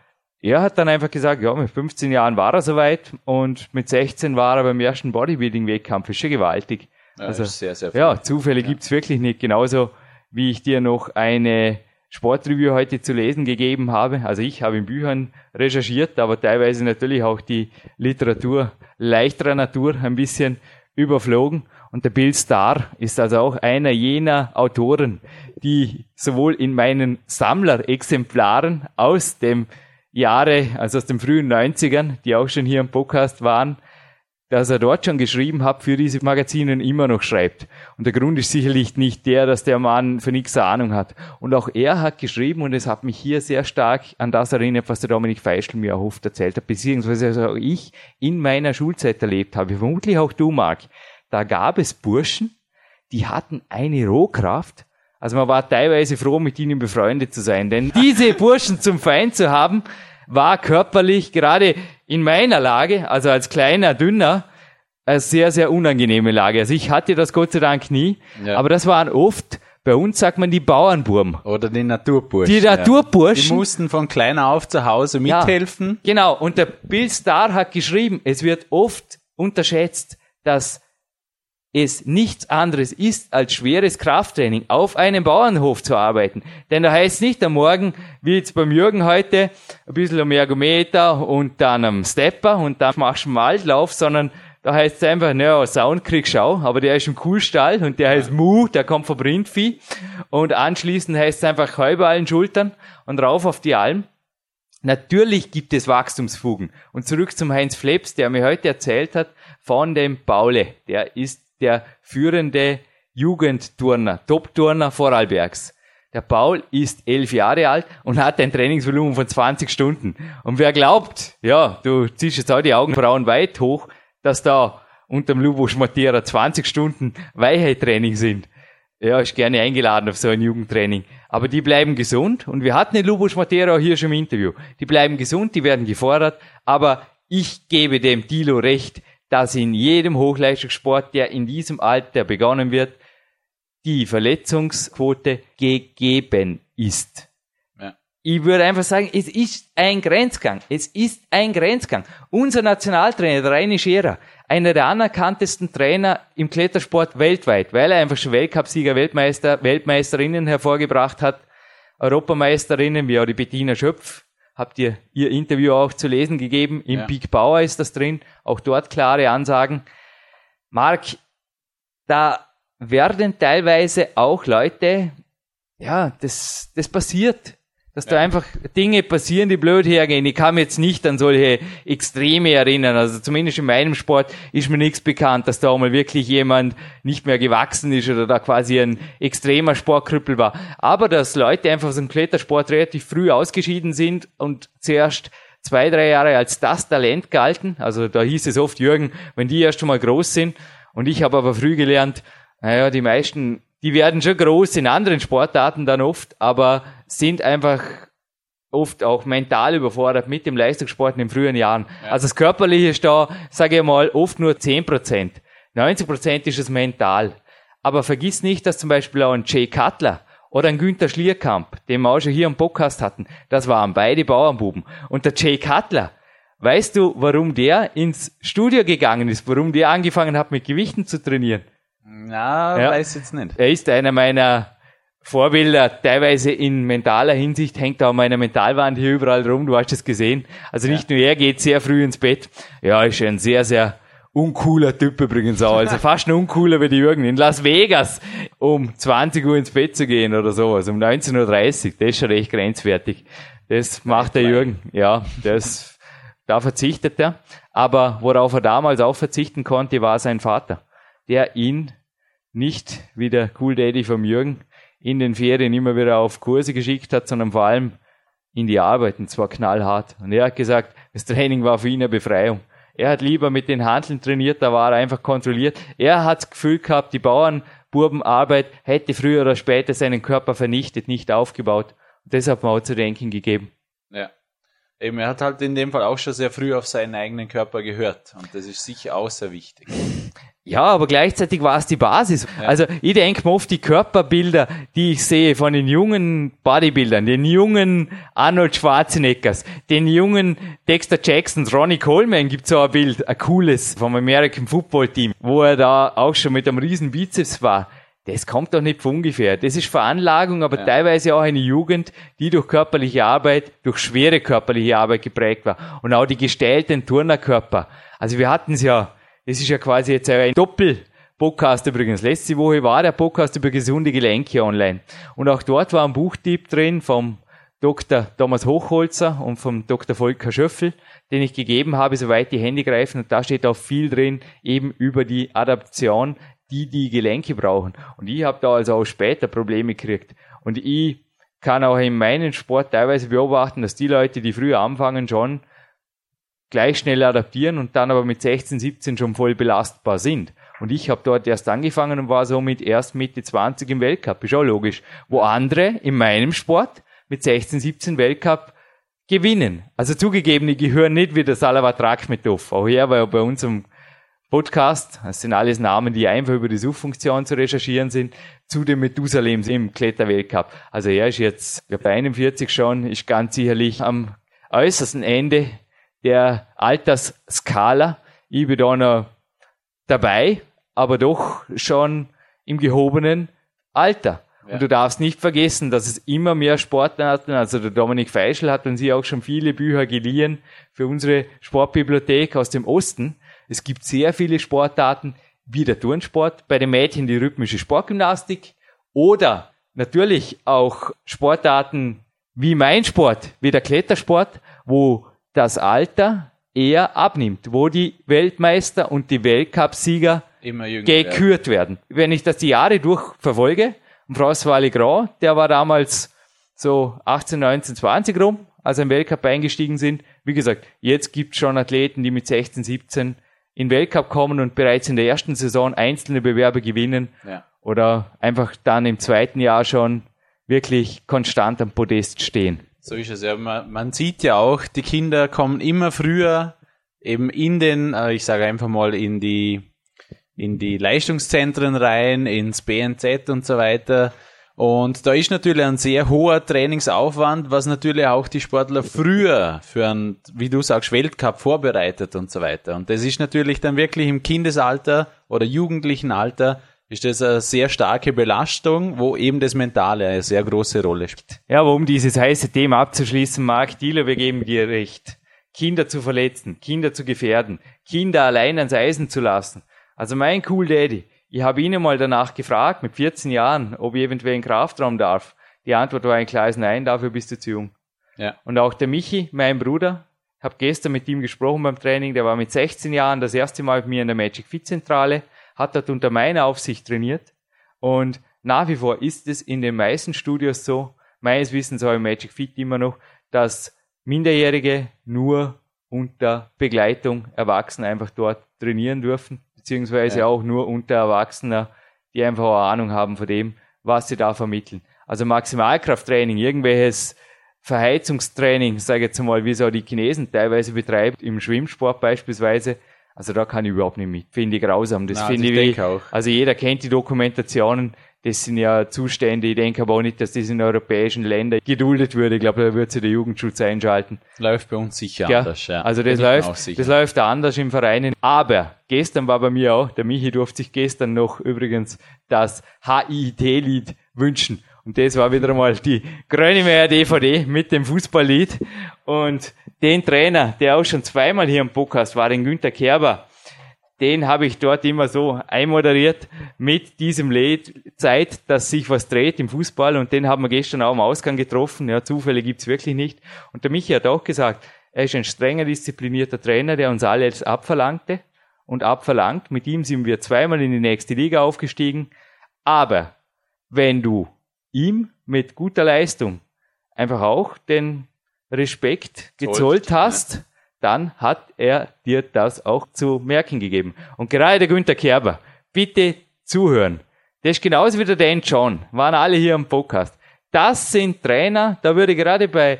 er hat dann einfach gesagt, ja, mit 15 Jahren war er soweit und mit 16 war er beim ersten Bodybuilding-Wettkampf. Ist schon gewaltig. Ja, also, sehr, sehr viel. ja Zufälle ja. gibt's wirklich nicht. Genauso wie ich dir noch eine Sportreview heute zu lesen gegeben habe. Also ich habe in Büchern recherchiert, aber teilweise natürlich auch die Literatur leichterer Natur ein bisschen überflogen. Und der Bill Starr ist also auch einer jener Autoren, die sowohl in meinen Sammlerexemplaren aus dem Jahre, also aus den frühen 90ern, die auch schon hier im Podcast waren, dass er dort schon geschrieben hat, für diese Magazine immer noch schreibt. Und der Grund ist sicherlich nicht der, dass der Mann für nichts Ahnung hat. Und auch er hat geschrieben, und es hat mich hier sehr stark an das erinnert, was der Dominik Feischl mir oft erzählt hat, beziehungsweise auch ich in meiner Schulzeit erlebt habe, vermutlich auch du, Marc. Da gab es Burschen, die hatten eine Rohkraft, also man war teilweise froh, mit ihnen befreundet zu sein, denn diese Burschen zum Feind zu haben, war körperlich gerade in meiner Lage, also als kleiner, dünner, eine sehr, sehr unangenehme Lage. Also ich hatte das Gott sei Dank nie, ja. aber das waren oft, bei uns sagt man die Bauernburm. Oder die Naturburschen. Die Naturburschen. Die mussten von klein auf zu Hause mithelfen. Ja, genau. Und der Bill Starr hat geschrieben, es wird oft unterschätzt, dass es nichts anderes ist, als schweres Krafttraining auf einem Bauernhof zu arbeiten. Denn da heißt es nicht am Morgen, wie jetzt beim Jürgen heute, ein bisschen am Ergometer und dann am Stepper und dann machst du einen Waldlauf, sondern da heißt es einfach, naja, Soundkrieg schau, aber der ist im Kuhstall und der heißt Mu, der kommt vom Rindvieh. Und anschließend heißt es einfach Heuballen schultern und rauf auf die Alm. Natürlich gibt es Wachstumsfugen. Und zurück zum Heinz Fleps, der mir heute erzählt hat, von dem Paule. Der ist der führende Jugendturner, Top-Turner Vorarlbergs. Der Paul ist elf Jahre alt und hat ein Trainingsvolumen von 20 Stunden. Und wer glaubt, ja, du ziehst jetzt auch die Augenbrauen weit hoch, dass da unterm Lubosch Matera 20 Stunden Weichheit-Training sind. Ja, ist gerne eingeladen auf so ein Jugendtraining. aber die bleiben gesund. Und wir hatten den Lubos Matera hier schon im Interview. Die bleiben gesund, die werden gefordert, aber ich gebe dem Dilo recht, dass in jedem Hochleistungssport, der in diesem Alter begonnen wird, die Verletzungsquote gegeben ist. Ja. Ich würde einfach sagen, es ist ein Grenzgang. Es ist ein Grenzgang. Unser Nationaltrainer, der Reini Scherer, einer der anerkanntesten Trainer im Klettersport weltweit, weil er einfach schon Weltcupsieger, Weltmeister, Weltmeisterinnen hervorgebracht hat, Europameisterinnen, wie auch die Bettina Schöpf, habt ihr ihr Interview auch zu lesen gegeben. Im Ja. Peak Power ist das drin. Auch dort klare Ansagen. Marc, da werden teilweise auch Leute, ja, das, das passiert. Dass da einfach Dinge passieren, die blöd hergehen. Ich kann mich jetzt nicht an solche Extreme erinnern. Also zumindest in meinem Sport ist mir nichts bekannt, dass da mal wirklich jemand nicht mehr gewachsen ist oder da quasi ein extremer Sportkrüppel war. Aber dass Leute einfach aus dem Klettersport relativ früh ausgeschieden sind und zuerst zwei, drei Jahre als das Talent galten. Also da hieß es oft, Jürgen, wenn die erst einmal groß sind. Und ich habe aber früh gelernt, naja, die meisten, die werden schon groß in anderen Sportarten dann oft, aber sind einfach oft auch mental überfordert mit dem Leistungssport in den frühen Jahren. Also das Körperliche ist da, sage ich mal, oft nur 10%. 90% ist es mental. Aber vergiss nicht, dass zum Beispiel auch ein Jay Cutler oder ein Günther Schlierkamp, den wir auch schon hier im Podcast hatten, das waren beide Bauernbuben. Und der Jay Cutler, weißt du, warum der ins Studio gegangen ist, warum der angefangen hat, mit Gewichten zu trainieren? Na, Ja. weiß jetzt nicht. Er ist einer meiner Vorbilder, teilweise in mentaler Hinsicht, hängt da an meiner Mentalwand hier überall rum, du hast es gesehen. Also nicht nur er geht sehr früh ins Bett, ja, ist ein sehr, sehr uncooler Typ übrigens auch, also fast noch uncooler wie die Jürgen. In Las Vegas um 20 Uhr ins Bett zu gehen oder sowas, um 19.30 Uhr, das ist schon recht grenzwertig. Das macht der Jürgen, ja, das, da verzichtet er. Aber worauf er damals auch verzichten konnte, war sein Vater, der ihn nicht wie der Cool Daddy vom Jürgen in den Ferien immer wieder auf Kurse geschickt hat, sondern vor allem in die Arbeit, und zwar knallhart. Und er hat gesagt, das Training war für ihn eine Befreiung. Er hat lieber mit den Handeln trainiert, da war er einfach kontrolliert. Er hat das Gefühl gehabt, die Bauernburbenarbeit hätte früher oder später seinen Körper vernichtet, nicht aufgebaut. Und das hat mir auch zu denken gegeben. Ja. Eben, er hat halt in dem Fall auch schon sehr früh auf seinen eigenen Körper gehört. Und das ist sicher auch sehr wichtig. Ja, aber gleichzeitig war es die Basis. Also ich denke mir oft die Körperbilder, die ich sehe von den jungen Bodybuildern, den jungen Arnold Schwarzeneggers, den jungen Dexter Jacksons, Ronnie Coleman gibt so ein Bild, ein cooles vom American Football Team, wo er da auch schon mit einem riesen Bizeps war. Das kommt doch nicht von ungefähr. Das ist Veranlagung, aber teilweise auch eine Jugend, die durch körperliche Arbeit, durch schwere körperliche Arbeit geprägt war. Und auch die gestellten Turnerkörper. Also wir hatten es ja, das ist ja quasi jetzt ein Doppel-Podcast übrigens. Letzte Woche war der Podcast über gesunde Gelenke online. Und auch dort war ein Buchtipp drin vom Dr. Thomas Hochholzer und vom Dr. Volker Schöffel, den ich gegeben habe, soweit die Hände greifen. Und da steht auch viel drin, eben über die Adaption, die die Gelenke brauchen. Und ich habe da also auch später Probleme gekriegt. Und ich kann auch in meinem Sport teilweise beobachten, dass die Leute, die früher anfangen, schon gleich schnell adaptieren und dann aber mit 16, 17 schon voll belastbar sind. Und ich habe dort erst angefangen und war somit erst Mitte 20 im Weltcup, ist auch logisch. Wo andere in meinem Sport mit 16, 17 Weltcup gewinnen. Also zugegeben, die gehören nicht wie der Salavat Rakmetov. Auch er war ja bei unserem Podcast, das sind alles Namen, die einfach über die Suchfunktion zu recherchieren sind, zu den Methusalems im Kletterweltcup. Also er ist jetzt ja, bei 41 schon, ist ganz sicherlich am äußersten Ende der Altersskala. Ich bin da noch dabei, aber doch schon im gehobenen Alter. Und du darfst nicht vergessen, dass es immer mehr Sportarten, also der Dominik Feischl hat uns hier auch schon viele Bücher geliehen für unsere Sportbibliothek aus dem Osten. Es gibt sehr viele Sportarten, wie der Turnsport, bei den Mädchen die rhythmische Sportgymnastik oder natürlich auch Sportarten wie mein Sport, wie der Klettersport, wo das Alter eher abnimmt, wo die Weltmeister und die Weltcupsieger jünger. werden. gekürt werden. Wenn ich das die Jahre durch verfolge, und François Legrand, der war damals so 18, 19, 20 rum, als er im Weltcup eingestiegen sind. Wie gesagt, jetzt gibt es schon Athleten, die mit 16, 17 in den Weltcup kommen und bereits in der ersten Saison einzelne Bewerbe gewinnen Ja. oder einfach dann im zweiten Jahr schon wirklich konstant am Podest stehen. So ist es ja. Man, man sieht ja auch, die Kinder kommen immer früher eben in den, äh, ich sage einfach mal, in die, in die Leistungszentren rein, ins BNZ und so weiter. Und da ist natürlich ein sehr hoher Trainingsaufwand, was natürlich auch die Sportler früher für einen, wie du sagst, Weltcup vorbereitet und so weiter. Und das ist natürlich dann wirklich im Kindesalter oder jugendlichen Alter ist das eine sehr starke Belastung, wo eben das Mentale eine sehr große Rolle spielt. Ja, aber um dieses heiße Thema abzuschließen, Marc Dieler, wir geben dir recht. Kinder zu verletzen, Kinder zu gefährden, Kinder allein ans Eisen zu lassen. Also mein Cool Daddy, ich habe ihn mal danach gefragt, mit 14 Jahren, ob ich eventuell in Kraftraum darf. Die Antwort war ein klares Nein, dafür bist du zu jung. Ja. Und auch der Michi, mein Bruder, habe gestern mit ihm gesprochen beim Training, der war mit 16 Jahren das erste Mal mit mir in der Magic Fit Zentrale hat dort unter meiner Aufsicht trainiert und nach wie vor ist es in den meisten Studios so, meines Wissens auch im Magic Fit immer noch, dass Minderjährige nur unter Begleitung Erwachsener einfach dort trainieren dürfen, beziehungsweise ja. auch nur unter Erwachsener, die einfach eine Ahnung haben von dem, was sie da vermitteln. Also Maximalkrafttraining, irgendwelches Verheizungstraining, sage ich jetzt mal, wie es auch die Chinesen teilweise betreibt, im Schwimmsport beispielsweise, also da kann ich überhaupt nicht mit. Finde ich grausam. Das finde ich, ich auch. Also jeder kennt die Dokumentationen. Das sind ja Zustände. Ich denke aber auch nicht, dass das in europäischen Ländern geduldet würde. Ich glaube, da wird sich der Jugendschutz einschalten. Läuft bei uns sicher ja. anders, ja. Also das läuft, das läuft anders im Verein. Aber gestern war bei mir auch, der Michi durfte sich gestern noch übrigens das HIT-Lied wünschen. Und das war wieder einmal die Grönemeyer DVD mit dem Fußballlied. Und den Trainer, der auch schon zweimal hier im Podcast war, den Günther Kerber, den habe ich dort immer so einmoderiert mit diesem Lied Zeit, dass sich was dreht im Fußball und den haben wir gestern auch am Ausgang getroffen. Ja, Zufälle gibt's wirklich nicht. Und der Michi hat auch gesagt, er ist ein strenger, disziplinierter Trainer, der uns alle jetzt abverlangte und abverlangt. Mit ihm sind wir zweimal in die nächste Liga aufgestiegen. Aber wenn du ihm mit guter Leistung einfach auch den Respekt gezollt hast. Dann hat er dir das auch zu merken gegeben. Und gerade der Günther Kerber, bitte zuhören. Das ist genauso wie der Dan John, waren alle hier am Podcast. Das sind Trainer, da würde gerade bei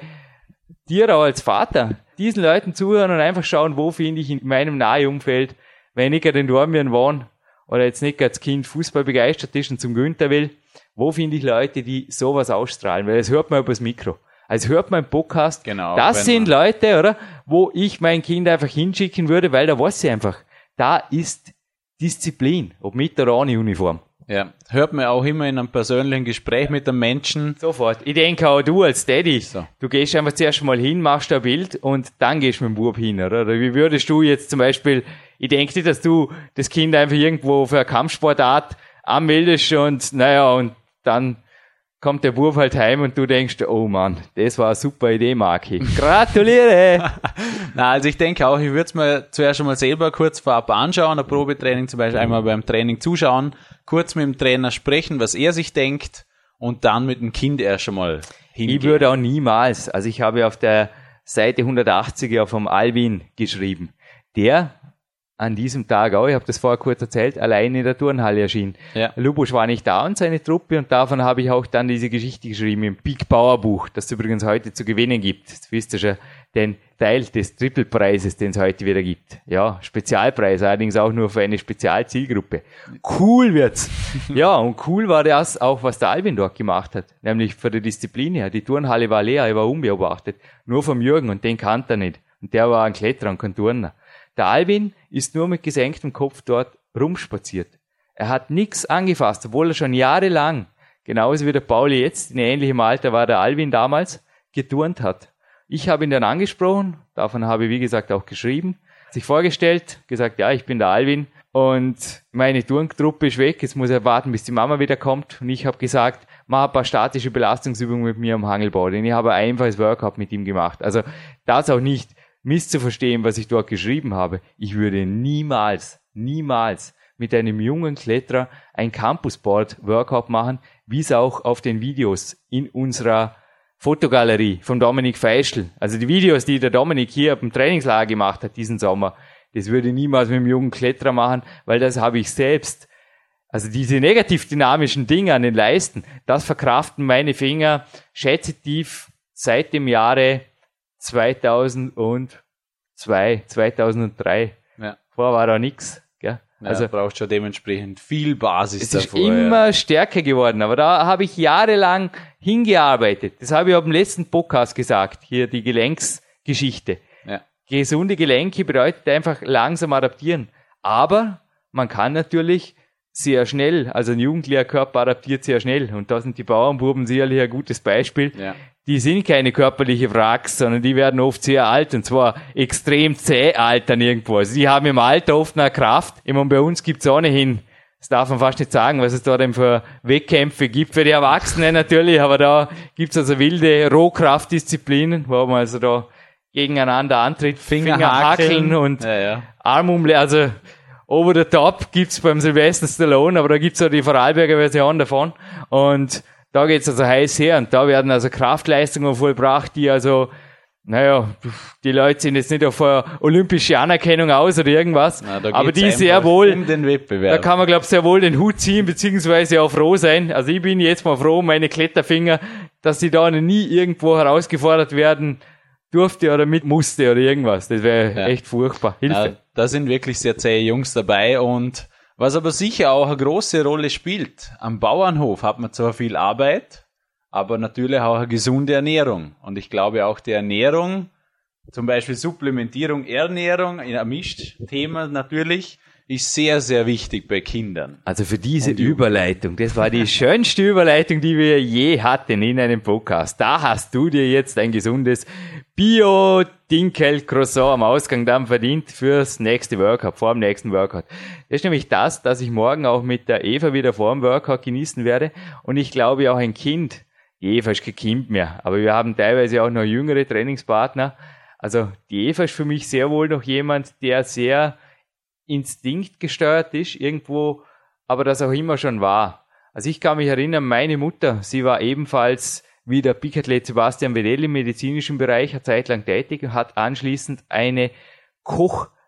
dir auch als Vater diesen Leuten zuhören und einfach schauen, wo finde ich in meinem nahen Umfeld, wenn ich gerade in Dormien wohne oder jetzt nicht als Kind Fußball begeistert ist und zum Günther will, wo finde ich Leute, die sowas ausstrahlen? Weil das hört man übers Mikro. Also hört man im Podcast. Genau. Das sind Leute, oder? Wo ich mein Kind einfach hinschicken würde, weil da weiß ich einfach, da ist Disziplin, ob mit oder ohne Uniform. Ja, hört man auch immer in einem persönlichen Gespräch mit einem Menschen. Sofort. Ich denke auch du als Daddy, so. du gehst einfach zuerst mal hin, machst ein Bild und dann gehst du mit dem Bub hin, oder? Oder wie würdest du jetzt zum Beispiel, ich denke nicht, dass du das Kind einfach irgendwo für eine Kampfsportart anmeldest und, naja, und dann kommt der Wurf halt heim und du denkst, oh Mann, das war eine super Idee, Marki. Gratuliere! Na, also ich denke auch, ich würde es mir zuerst einmal selber kurz vorab anschauen, ein Probetraining zum Beispiel einmal beim Training zuschauen, kurz mit dem Trainer sprechen, was er sich denkt und dann mit dem Kind erst einmal hingehen. Ich würde auch niemals, also ich habe auf der Seite 180 vom Alvin geschrieben. Der an diesem Tag auch, ich habe das vorher kurz erzählt, allein in der Turnhalle erschien. Ja. Lubusch war nicht da und seine Truppe und davon habe ich auch dann diese Geschichte geschrieben im Big Power Buch, das es übrigens heute zu gewinnen gibt. Das wisst ihr schon, den Teil des Triple-Preises, den es heute wieder gibt. Ja, Spezialpreis, allerdings auch nur für eine Spezialzielgruppe. Cool wird's. ja, und cool war das auch, was der Albin dort gemacht hat, nämlich für die Disziplin her. Die Turnhalle war leer, er war unbeobachtet, nur vom Jürgen und den kannte er nicht. Und der war ein Kletterer und kein Turner. Der Albin ist nur mit gesenktem Kopf dort rumspaziert. Er hat nichts angefasst, obwohl er schon jahrelang, genauso wie der Pauli jetzt, in ähnlichem Alter war der Alvin damals, geturnt hat. Ich habe ihn dann angesprochen, davon habe ich wie gesagt auch geschrieben, sich vorgestellt, gesagt, ja, ich bin der Alvin und meine Turntruppe ist weg, jetzt muss er warten, bis die Mama wieder kommt und ich habe gesagt, mach ein paar statische Belastungsübungen mit mir am Hangelbau, denn ich habe ein einfaches Workout mit ihm gemacht. Also das auch nicht misszuverstehen, was ich dort geschrieben habe. Ich würde niemals, niemals mit einem jungen Kletterer ein Campusboard-Workout machen, wie es auch auf den Videos in unserer Fotogalerie von Dominik Feischl, also die Videos, die der Dominik hier im Trainingslager gemacht hat diesen Sommer, das würde ich niemals mit einem jungen Kletterer machen, weil das habe ich selbst Also diese negativ dynamischen Dinge an den Leisten, das verkraften meine Finger schätzetief seit dem Jahre 2002, 2003. Ja. Vorher war da. Gell? Ja, Also braucht schon dementsprechend viel Basis es ist davor. immer ja. stärker geworden, aber da habe ich jahrelang hingearbeitet. Das habe ich auf dem letzten Podcast gesagt, hier die Gelenksgeschichte. Ja. Gesunde Gelenke bedeutet einfach langsam adaptieren. Aber man kann natürlich sehr schnell, also ein jugendlicher Körper adaptiert sehr schnell. Und da sind die Bauernbuben sicherlich ein gutes Beispiel. Die sind keine körperliche Wracks, sondern die werden oft sehr alt und zwar extrem zäh altern irgendwo. Also die haben im Alter oft eine Kraft. Ich meine, bei uns gibt's ohnehin, das darf man fast nicht sagen, was es da denn für Wettkämpfe gibt für die Erwachsenen natürlich, aber da gibt's also wilde Rohkraftdisziplinen, wo man also da gegeneinander antritt, Finger, hackeln und ja, ja. Armumle, also over the top gibt's beim Sylvester Stallone, aber da gibt's auch die Vorarlberger Version davon. Und da geht's also heiß her und da werden also Kraftleistungen vollbracht, die also, naja, die Leute sind jetzt nicht auf eine olympische Anerkennung aus oder irgendwas, Na, aber die sehr wohl, um den da kann man, glaube ich, sehr wohl den Hut ziehen, beziehungsweise auch froh sein. Also ich bin jetzt mal froh, meine Kletterfinger, dass die da nie irgendwo herausgefordert werden durfte oder mit musste oder irgendwas. Das wäre Ja. echt furchtbar. Hilfe. Ja, da sind wirklich sehr zähe Jungs dabei und was aber sicher auch eine große Rolle spielt, am Bauernhof hat man zwar viel Arbeit, aber natürlich auch eine gesunde Ernährung. Und ich glaube auch die Ernährung, zum Beispiel Supplementierung, Ernährung, in einem Mischthema natürlich, ist sehr, sehr wichtig bei Kindern. Also für diese Überleitung, das war die schönste Überleitung, die wir je hatten in einem Podcast. Da hast du dir jetzt ein gesundes Bio-Dinkel-Croissant am Ausgang dann verdient fürs nächste Workout, vor dem nächsten Workout. Das ist nämlich das, dass ich morgen auch mit der Eva wieder vor dem Workout genießen werde. Und ich glaube auch ein Kind, die Eva ist kein Kind mehr, aber wir haben teilweise auch noch jüngere Trainingspartner. Also die Eva ist für mich sehr wohl noch jemand, der sehr instinktgesteuert ist, irgendwo, aber das auch immer schon war. Also ich kann mich erinnern, meine Mutter, sie war ebenfalls wie der Picathlet Sebastian Vedell im medizinischen Bereich eine Zeit lang tätig und hat anschließend eine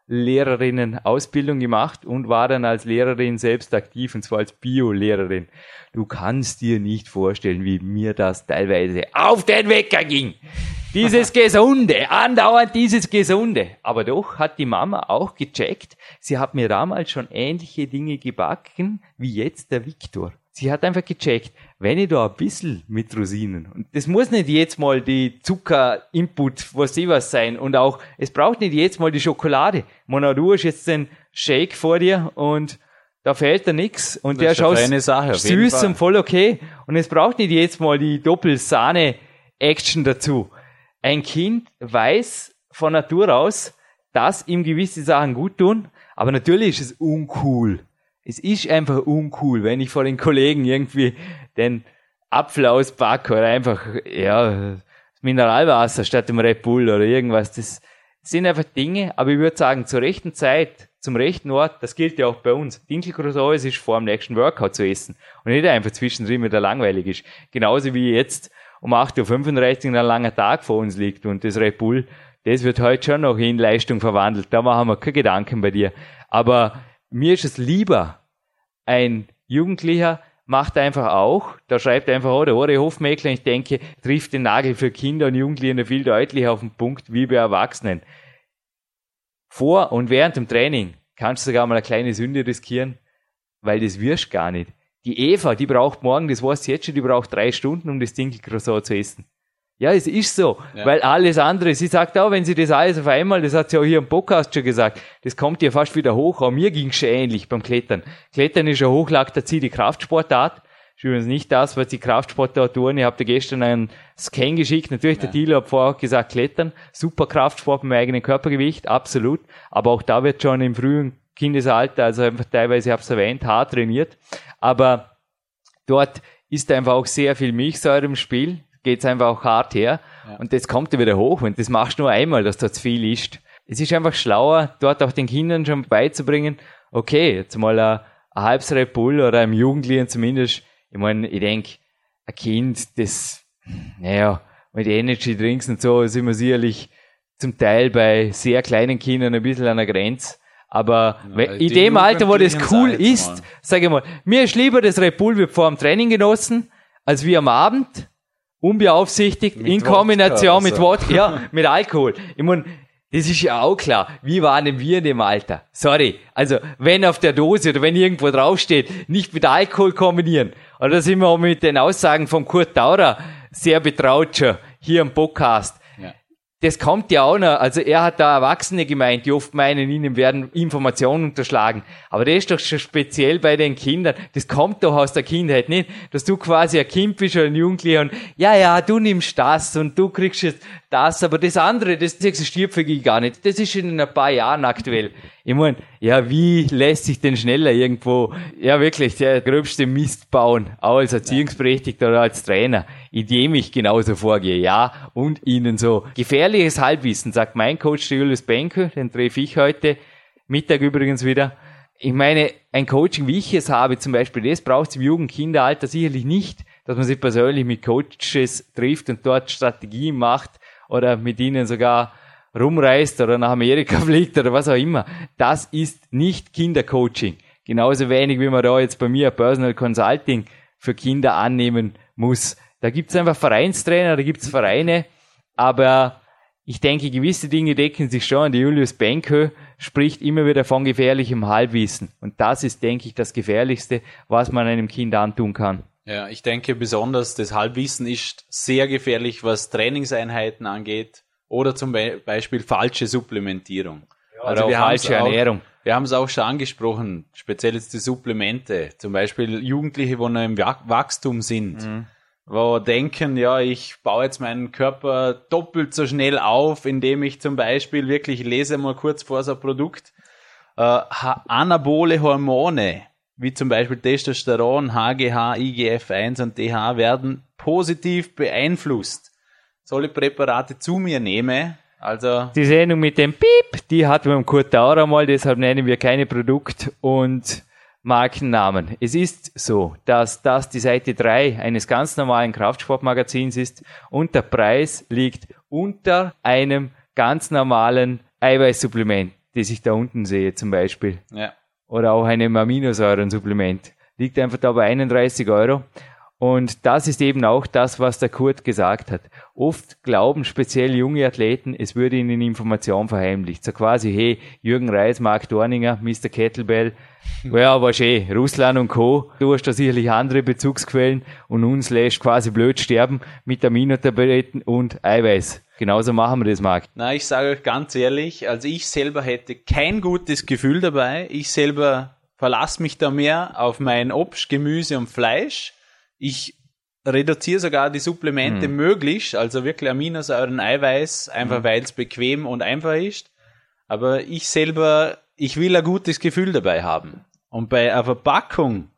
Kochlehrerinnen-Ausbildung gemacht und war dann als Lehrerin selbst aktiv, und zwar als Bio-Lehrerin. Du kannst dir nicht vorstellen, wie mir das teilweise auf den Wecker ging. Dieses Gesunde, andauernd dieses Gesunde. Aber doch hat die Mama auch gecheckt, sie hat mir damals schon ähnliche Dinge gebacken, wie jetzt der Viktor. Sie hat einfach gecheckt, wenn ich da ein bisschen mit Rosinen, und das muss nicht jetzt mal die Zucker-Input, was sie was sein, und auch, es braucht nicht jetzt mal die Schokolade. Mona, du hast jetzt den Shake vor dir und da fehlt da nix und Das der schaut Sache, süß und voll okay. Und es braucht nicht jetzt mal die Doppelsahne-Action dazu. Ein Kind weiß von Natur aus, dass ihm gewisse Sachen gut tun, aber natürlich ist es uncool. Es ist einfach uncool, wenn ich vor den Kollegen irgendwie den Apfel auspacke oder einfach, ja, Mineralwasser statt dem Red Bull oder irgendwas. Das sind einfach Dinge, aber ich würde sagen, zur rechten Zeit, zum rechten Ort, das gilt ja auch bei uns. Dinkelcroissant ist vor dem nächsten Workout zu essen und nicht einfach zwischendrin wieder langweilig ist. Genauso wie jetzt um 8.35 Uhr ein langer Tag vor uns liegt und das Red Bull, das wird heute schon noch in Leistung verwandelt. Da machen wir keine Gedanken bei dir. Aber mir ist es lieber, ein Jugendlicher macht einfach auch, da schreibt einfach, oh, der Ori Hofmeckler, ich denke, trifft den Nagel für Kinder und Jugendliche viel deutlicher auf den Punkt wie bei Erwachsenen. Vor und während dem Training kannst du sogar mal eine kleine Sünde riskieren, weil das wirst gar nicht. Die Eva, die braucht morgen, das weißt du jetzt schon, die braucht drei Stunden, um das Dinkelcroissant zu essen. Ja, es ist so, Ja. weil alles andere, sie sagt auch, wenn sie das alles auf einmal, das hat sie auch hier im Podcast schon gesagt, das kommt ihr fast wieder hoch, auch mir ging's schon ähnlich beim Klettern. Klettern ist eine hochlaktazierte Kraftsportart, ist übrigens nicht das, was die Kraftsportler tun. Ich habe dir gestern einen Scan geschickt, natürlich, der Thilo hat vorher auch gesagt, Klettern, super Kraftsport mit dem eigenen Körpergewicht, absolut, aber auch da wird schon im frühen Kindesalter, also einfach teilweise, ich habe es erwähnt, hart trainiert, aber dort ist einfach auch sehr viel Milchsäure im Spiel, geht's einfach auch hart her. Und das kommt ja wieder hoch und das machst du nur einmal, dass da zu viel ist. Es ist einfach schlauer, dort auch den Kindern schon beizubringen, okay, jetzt mal ein, ein halbes Red Bull oder einem Jugendlichen zumindest, ich meine, ich denk, ein Kind, das, naja, mit Energy Drinks und so sind wir sicherlich zum Teil bei sehr kleinen Kindern ein bisschen an der Grenze, Aber wenn- in dem Alter, wo das cool ist, sage ich mal, mir ist lieber das Red Bull wird vor dem Training genossen, als wie am Abend, unbeaufsichtigt, in Wodka Kombination oder mit so. Wodka, ja, mit Alkohol. Ich mein, das ist ja auch klar. Wie waren denn wir in dem Alter? Sorry. Also, wenn auf der Dose oder wenn irgendwo draufsteht, nicht mit Alkohol kombinieren. Oder da sind wir auch mit den Aussagen von Kurt Daurer sehr betraut schon hier im Podcast. Das kommt ja auch noch, also er hat da Erwachsene gemeint, die oft meinen, ihnen werden Informationen unterschlagen. Aber das ist doch schon speziell bei den Kindern. Das kommt doch aus der Kindheit nicht, dass du quasi ein Kind bist oder ein Jugendlicher und ja, ja, du nimmst das und du kriegst jetzt das, aber das andere, das existiert für dich gar nicht. Das ist in ein paar Jahren aktuell. Ich mein, ja, wie lässt sich denn schneller irgendwo, ja wirklich, der gröbste Mist bauen, auch als Erziehungsberechtigter oder als Trainer, indem ich genauso vorgehe, ja, und ihnen so gefährliches Halbwissen, sagt mein Coach, Julius Benke, den treffe ich heute, Mittag übrigens wieder. Ich meine, ein Coaching, wie ich es habe, zum Beispiel, das braucht es im Jugend- Kinderalter sicherlich nicht, dass man sich persönlich mit Coaches trifft und dort Strategien macht oder mit ihnen sogar rumreist oder nach Amerika fliegt oder was auch immer. Das ist nicht Kindercoaching. Genauso wenig, wie man da jetzt bei mir Personal Consulting für Kinder annehmen muss. Da gibt's einfach Vereinstrainer, da gibt's Vereine, aber ich denke, gewisse Dinge decken sich schon. Der Julius Benke spricht immer wieder von gefährlichem Halbwissen. Und das ist, denke ich, das Gefährlichste, was man einem Kind antun kann. Ja, ich denke besonders, das Halbwissen ist sehr gefährlich, was Trainingseinheiten angeht oder zum Be Beispiel falsche Supplementierung. Oder auch haben's falsche Ernährung. Wir haben es auch schon angesprochen, speziell jetzt die Supplemente. Zum Beispiel Jugendliche, wo noch im Wach- Wachstum sind, Mhm. wo denken, ja, ich baue jetzt meinen Körper doppelt so schnell auf, indem ich zum Beispiel wirklich, ich lese mal kurz vor so ein Produkt, äh, anabole Hormone, wie zum Beispiel Testosteron, HGH, IGF-1 und DH, werden positiv beeinflusst. Solle Präparate zu mir nehme, also Die Sendung mit dem Piep, die hatten wir im Kurt Dauer mal, deshalb nennen wir keine Produkt- und Markennamen. Es ist so, dass das die Seite 3 eines ganz normalen Kraftsportmagazins ist und der Preis liegt unter einem ganz normalen Eiweißsupplement, das ich da unten sehe zum Beispiel. ja. Oder auch einem Aminosäurensupplement. Liegt einfach da bei 31 Euro. Und das ist eben auch das, was der Kurt gesagt hat. Oft glauben speziell junge Athleten, es würde ihnen Information verheimlicht. So quasi, hey, Jürgen Reis, Marc Dorninger, Mr. Kettlebell, ja, aber eh, Russland und Co. Du hast da sicherlich andere Bezugsquellen und uns lässt quasi blöd sterben mit Aminotabletten und Eiweiß. Genauso machen wir das, Marc. Na, ich sage euch ganz ehrlich, also ich selber hätte kein gutes Gefühl dabei. Ich selber verlasse mich da mehr auf mein Obst, Gemüse und Fleisch. Ich reduziere sogar die Supplemente möglichst, also wirklich Aminosäuren, Eiweiß, einfach weil es bequem und einfach ist. Aber ich selber, ich will ein gutes Gefühl dabei haben. Und bei einer Verpackung,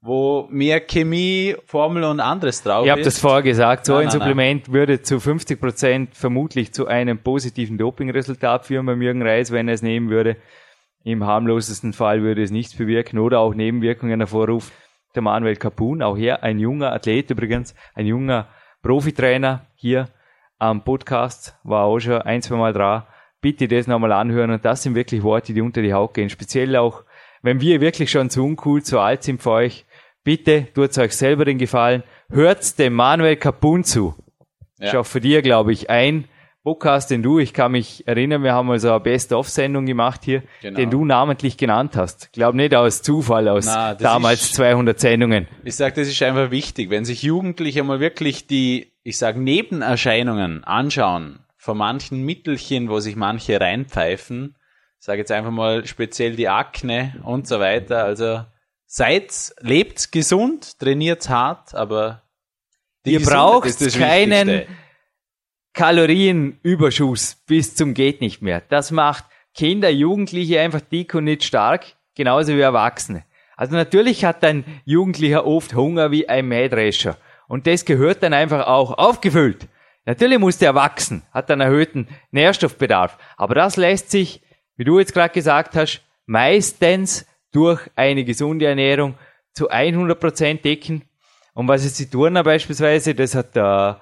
wo mehr Chemie, Formel und anderes drauf Ich habe ist. das vorher gesagt, so Nein, ein nein, Supplement würde zu 50 Prozent vermutlich zu einem positiven Dopingresultat führen beim Jürgen Reis, wenn er es nehmen würde. Im harmlosesten Fall würde es nichts bewirken oder auch Nebenwirkungen hervorrufen. Der Manuel Capun, auch hier ein junger Athlet übrigens, ein junger Profitrainer hier am Podcast, war auch schon ein, zwei Mal dran. Bitte das nochmal anhören und das sind wirklich Worte, die unter die Haut gehen. Speziell auch, wenn wir wirklich schon zu uncool, zu alt sind für euch. Bitte tut euch selber den Gefallen. Hört dem Manuel Capun zu. Ja. Ist auch für dir, glaube ich, ein Podcast, den du, ich kann mich erinnern, wir haben also eine Best-of-Sendung gemacht hier, Genau. den du namentlich genannt hast. Glaub nicht aus Zufall, aus das damals ist- 200 Sendungen. Ich sage, das ist einfach wichtig, wenn sich Jugendliche mal wirklich die, ich sage, Nebenerscheinungen anschauen von manchen Mittelchen, wo sich manche reinpfeifen, sage jetzt einfach mal speziell die Akne und so weiter. Also seid, lebt gesund, trainiert hart, aber die Ihr braucht keinen Wichtigste. Kalorienüberschuss bis zum geht nicht mehr. Das macht Kinder, Jugendliche einfach dick und nicht stark, genauso wie Erwachsene. Also natürlich hat ein Jugendlicher oft Hunger wie ein Mähdrescher. Und das gehört dann einfach auch aufgefüllt. Natürlich muss der wachsen, hat einen erhöhten Nährstoffbedarf. Aber das lässt sich, wie du jetzt gerade gesagt hast, meistens durch eine gesunde Ernährung zu 100% decken. Und was jetzt die Turner beispielsweise, das hat der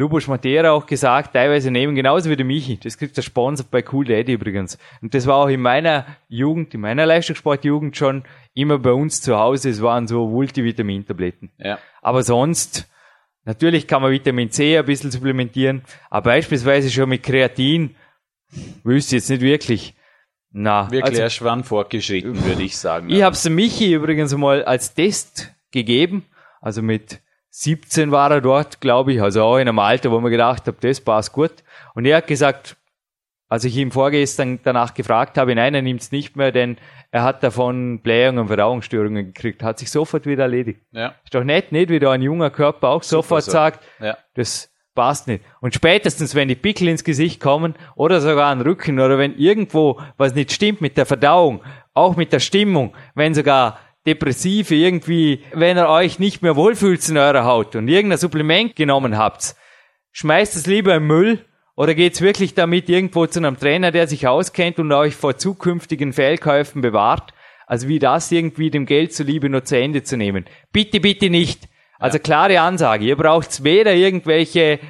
Lubos Matera auch gesagt, teilweise nehmen, genauso wie der Michi. Das kriegt der Sponsor bei Cool Daddy übrigens. Und das war auch in meiner Jugend, in meiner Leistungssportjugend schon immer bei uns zu Hause. Es waren so Multivitamintabletten. Ja. Aber sonst, natürlich kann man Vitamin C ein bisschen supplementieren, aber beispielsweise schon mit Kreatin, wüsste ich jetzt nicht wirklich. Na, Wirklich also, erst fortgeschritten, würde ich sagen. ich habe es Michi übrigens mal als Test gegeben. Also mit 17 war er dort, glaube ich. Also auch in einem Alter, wo man gedacht habe, das passt gut. Und er hat gesagt, als ich ihm vorgestern danach gefragt habe, nein, er nimmt es nicht mehr, denn er hat davon Blähungen und Verdauungsstörungen gekriegt. Hat sich sofort wieder erledigt. Ja. Ist doch nett, nicht? Wie da ein junger Körper auch sofort so. sagt, Ja. das passt nicht. Und spätestens, wenn die Pickel ins Gesicht kommen oder sogar an den Rücken oder wenn irgendwo was nicht stimmt mit der Verdauung, auch mit der Stimmung, wenn sogar Depressive irgendwie, wenn ihr euch nicht mehr wohlfühlt in eurer Haut und irgendein Supplement genommen habt, schmeißt es lieber im Müll oder geht's wirklich damit irgendwo zu einem Trainer, der sich auskennt und euch vor zukünftigen Fehlkäufen bewahrt? Also wie das irgendwie dem Geld zuliebe nur zu Ende zu nehmen. Bitte, bitte nicht. Also klare Ansage. Ihr braucht weder irgendwelche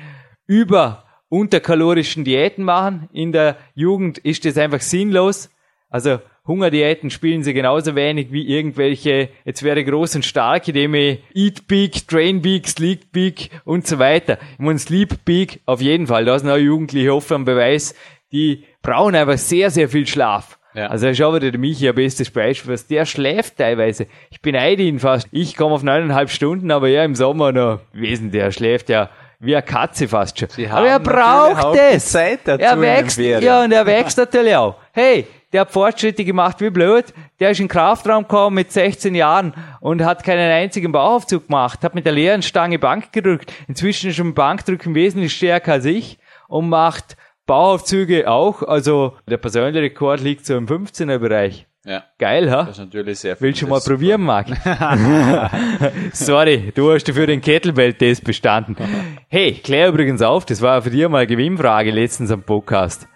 über unterkalorischen Diäten machen. In der Jugend ist das einfach sinnlos. Also Hungerdiäten spielen sie genauso wenig wie irgendwelche, jetzt wäre groß und stark, indem ich Eat Big, Train Big, Sleep Big und so weiter. Ich meine, Sleep Big auf jeden Fall. Da sind auch Jugendliche offen am Beweis, die brauchen einfach sehr, sehr viel Schlaf. Ja. Also schau wieder der Michi ein bestes Beispiel, was der schläft teilweise. Ich beneide ihn fast. Ich komme auf neuneinhalb Stunden, aber er im Sommer noch wesen, der schläft ja wie eine Katze fast schon. Sie aber er braucht auch es. Zeit dazu er wächst, ja, und er wächst natürlich auch. Hey, der hat Fortschritte gemacht wie blöd. Der ist in den Kraftraum gekommen mit 16 Jahren und hat keinen einzigen Bauaufzug gemacht, hat mit der leeren Stange Bank gedrückt. Inzwischen ist schon Bankdrücken wesentlich stärker als ich und macht Bauaufzüge auch. Also der persönliche Rekord liegt so im 15er Bereich. Ja. Geil, ha? Das ist natürlich sehr viel. Willst du mal probieren, Marc? Sorry, du hast dafür den Kettlebell-Test bestanden. Hey, klär übrigens auf, das war für dich mal eine Gewinnfrage letztens am Podcast.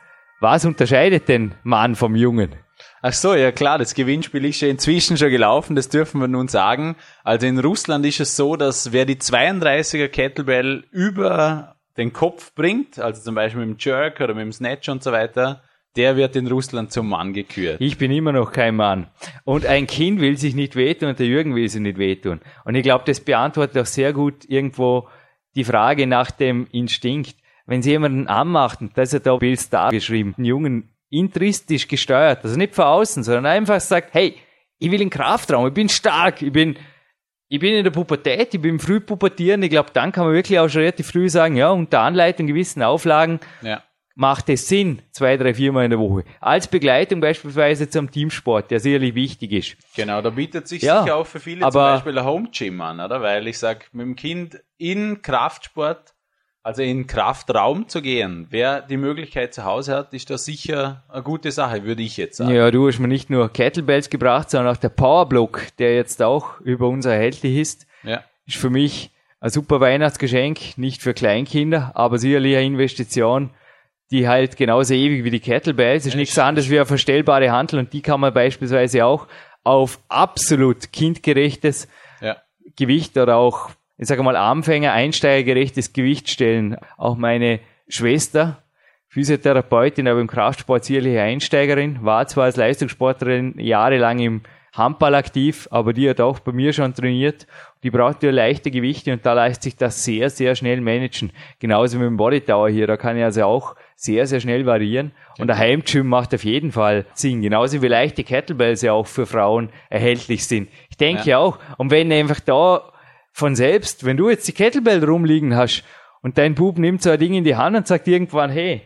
Was unterscheidet den Mann vom Jungen? Ach so, ja klar, das Gewinnspiel ist ja inzwischen schon gelaufen, das dürfen wir nun sagen. Also in Russland ist es so, dass wer die 32er Kettlebell über den Kopf bringt, also zum Beispiel mit dem Jerk oder mit dem Snatch und so weiter, der wird in Russland zum Mann gekürt. Ich bin immer noch kein Mann. Und ein Kind will sich nicht wehtun und der Jürgen will sich nicht wehtun. Und ich glaube, das beantwortet auch sehr gut irgendwo die Frage nach dem Instinkt. Wenn sie jemanden anmacht, und das hat da Bill Starr geschrieben, einen Jungen intristisch gesteuert, also nicht von außen, sondern einfach sagt, hey, ich will in Kraftraum, ich bin stark, ich bin, ich bin in der Pubertät, ich bin früh pubertieren, ich glaube, dann kann man wirklich auch schon relativ früh sagen, ja, unter Anleitung gewissen Auflagen Ja. macht es Sinn, zwei, drei, viermal in der Woche. Als Begleitung beispielsweise zum Teamsport, der sicherlich wichtig ist. Genau, da bietet sich Ja, sicher auch für viele aber- zum Beispiel ein Home Gym an, oder? Weil ich sag, mit dem Kind in Kraftsport, also in Kraftraum zu gehen, wer die Möglichkeit zu Hause hat, ist das sicher eine gute Sache, würde ich jetzt sagen. Ja, du hast mir nicht nur Kettlebells gebracht, sondern auch der Powerblock, der jetzt auch über uns erhältlich ist, Ja. ist für mich ein super Weihnachtsgeschenk, nicht für Kleinkinder, aber sicherlich eine Investition, die halt genauso ewig wie die Kettlebells, ist nichts anderes wie eine verstellbare Handel und die kann man beispielsweise auch auf absolut kindgerechtes Ja. Gewicht oder auch, ich sage mal, Armfänger, einsteigergerechtes Gewicht stellen. Auch meine Schwester, Physiotherapeutin, aber im Kraftsport sicherlich Einsteigerin, war zwar als Leistungssportlerin jahrelang im Handball aktiv, aber die hat auch bei mir schon trainiert. Die braucht ja leichte Gewichte und da lässt sich das sehr, sehr schnell managen. Genauso mit dem Bodytower hier, da kann ich also auch sehr, sehr schnell variieren. Und der Heimgym macht auf jeden Fall Sinn. Genauso wie leichte Kettlebells ja auch für Frauen erhältlich sind. Ich denke Ja. auch. Und wenn einfach da von selbst, wenn du jetzt die Kettlebell rumliegen hast und dein Bub nimmt so ein Ding in die Hand und sagt irgendwann, hey,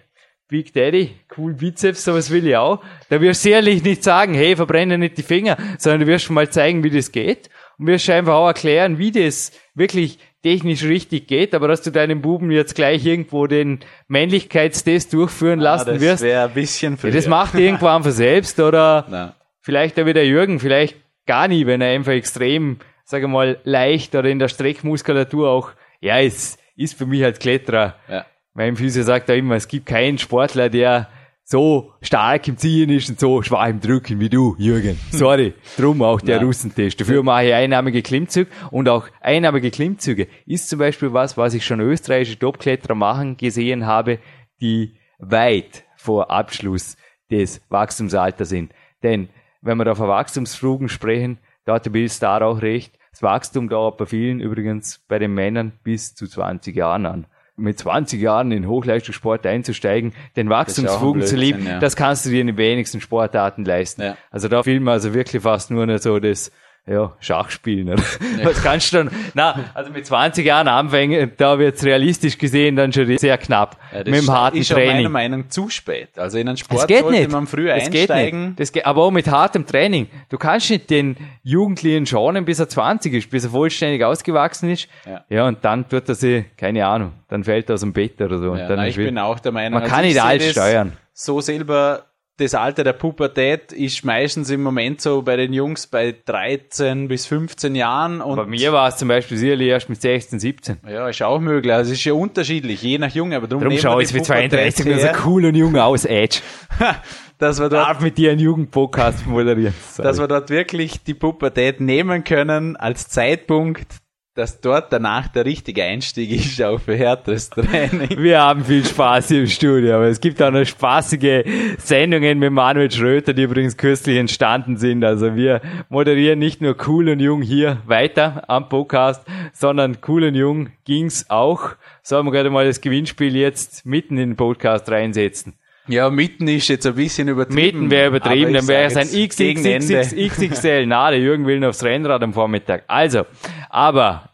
Big Daddy, cool Bizeps, sowas will ich auch. Da wirst du sicherlich nicht sagen, hey, verbrenne nicht die Finger, sondern du wirst schon mal zeigen, wie das geht. Und wirst einfach auch erklären, wie das wirklich technisch richtig geht, aber dass du deinem Buben jetzt gleich irgendwo den Männlichkeitstest durchführen lassen Ah, das wirst, wäre ein bisschen ja, früher. das macht irgendwann von selbst oder Na. vielleicht auch wieder Jürgen, vielleicht gar nie, wenn er einfach extrem, sage ich mal, leicht oder in der Streckmuskulatur auch, ja, es ist für mich als Kletterer Ja. mein Physio sagt da immer, es gibt keinen Sportler, der so stark im Ziehen ist und so schwach im Drücken wie du, Jürgen. Sorry. Drum auch der Ja. Russentest. Dafür mache ich einnahmige Klimmzüge und auch einnahmige Klimmzüge ist zum Beispiel was, was ich schon österreichische Topkletterer machen gesehen habe, die weit vor Abschluss des Wachstumsalters sind. Denn wenn wir da von Wachstumsfrugen sprechen, da hat der Bill Starr auch recht. Das Wachstum dauert bei vielen übrigens bei den Männern bis zu 20 Jahren an. Mit 20 Jahren in Hochleistungssport einzusteigen, den Wachstumsfugen zu lieben, ja. das kannst du dir in den wenigsten Sportarten leisten. Ja. Also da filmen wir also wirklich fast nur noch so das ja, Schachspielen. Oder? Was kannst du dann? Na, also mit 20 Jahren anfangen, da wird's realistisch gesehen dann schon sehr knapp. Ja, das mit dem harten ist auch meiner Training. Meinung nach zu spät. Also in einen Das Sport geht sollte nicht. man früher das geht einsteigen. nicht. Das geht, aber auch mit hartem Training. Du kannst nicht den Jugendlichen schonen, bis er 20 ist, bis er vollständig ausgewachsen ist. Ja. und dann tut er sich, keine Ahnung, dann fällt er aus dem Bett oder so. und Ja, dann nein, ich bin auch der Meinung, Man also kann ich nicht alles das steuern. So selber, das Alter der Pubertät ist meistens im Moment so bei den Jungs bei 13 bis 15 Jahren und Bei mir war es zum Beispiel sicherlich erst mit 16, 17. ja, ist auch möglich. Also es ist ja unterschiedlich, je nach Junge, aber darum, Darum schaue ich für 32 nur so cool und jung aus, Edge. her, dass wir dort Darf mit dir einen Jugendpodcast moderieren. Sorry. dass wir dort wirklich die Pubertät nehmen können als Zeitpunkt, dass dort danach der richtige Einstieg ist, auch für härteres Training. Wir haben viel Spaß hier im Studio, aber es gibt auch noch spaßige Sendungen mit Manuel Schröter, die übrigens kürzlich entstanden sind. Also wir moderieren nicht nur cool und jung hier weiter am Podcast, sondern cool und jung ging's auch. Sollen wir gerade mal das Gewinnspiel jetzt mitten in den Podcast reinsetzen? Ja, mitten ist jetzt ein bisschen übertrieben. Mitten wäre übertrieben, dann wäre es ein. XXXXXL. Na, der Jürgen will noch aufs Rennrad am Vormittag. Also, aber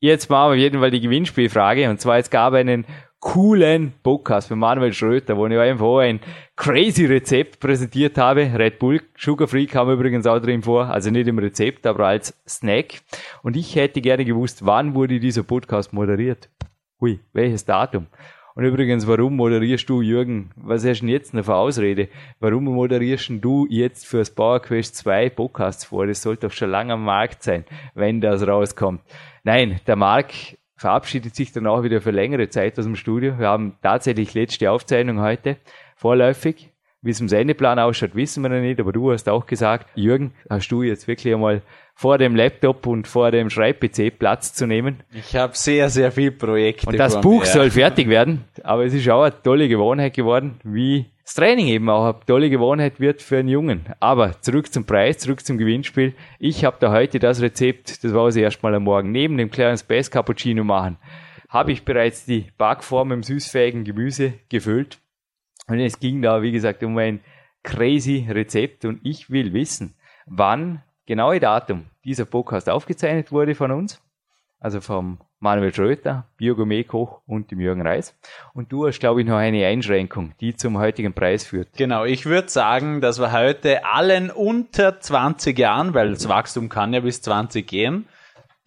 jetzt machen wir auf jeden Fall die Gewinnspielfrage. Und zwar, es gab einen coolen Podcast von Manuel Schröter, wo ich einfach ein crazy Rezept präsentiert habe. Red Bull Sugar Free kam übrigens auch drin vor. Also nicht im Rezept, aber als Snack. Und ich hätte gerne gewusst, wann wurde dieser Podcast moderiert? Hui, welches Datum? Und übrigens, warum moderierst du, Jürgen, was hast du denn jetzt noch für Ausrede? Warum moderierst du jetzt für das Power Quest 2 Podcasts vor? Das sollte doch schon lange am Markt sein, wenn das rauskommt. Nein, der Marc verabschiedet sich dann auch wieder für längere Zeit aus dem Studio. Wir haben tatsächlich letzte Aufzeichnung heute, vorläufig. Wie es im Sendeplan ausschaut, wissen wir noch nicht, aber du hast auch gesagt, Jürgen, hast du jetzt wirklich einmal vor dem Laptop und vor dem Schreib-PC Platz zu nehmen? Ich habe sehr, sehr viel Projekte. Und das Buch mir. soll fertig werden, aber es ist auch eine tolle Gewohnheit geworden, wie das Training eben auch eine tolle Gewohnheit wird für einen Jungen. Aber zurück zum Preis, zurück zum Gewinnspiel. Ich habe da heute das Rezept, das war also erstmal am Morgen, neben dem kleinen Space Cappuccino machen, habe ich bereits die Backform im süßfähigen Gemüse gefüllt. Und es ging da, wie gesagt, um ein crazy Rezept und ich will wissen, wann genaue Datum dieser Podcast aufgezeichnet wurde von uns also vom Manuel Schröter, Biogourmet-Koch und dem Jürgen Reis. Und du hast, glaube ich, noch eine Einschränkung, die zum heutigen Preis führt. Genau, ich würde sagen, dass wir heute allen unter 20 Jahren, weil das Wachstum kann ja bis 20 gehen,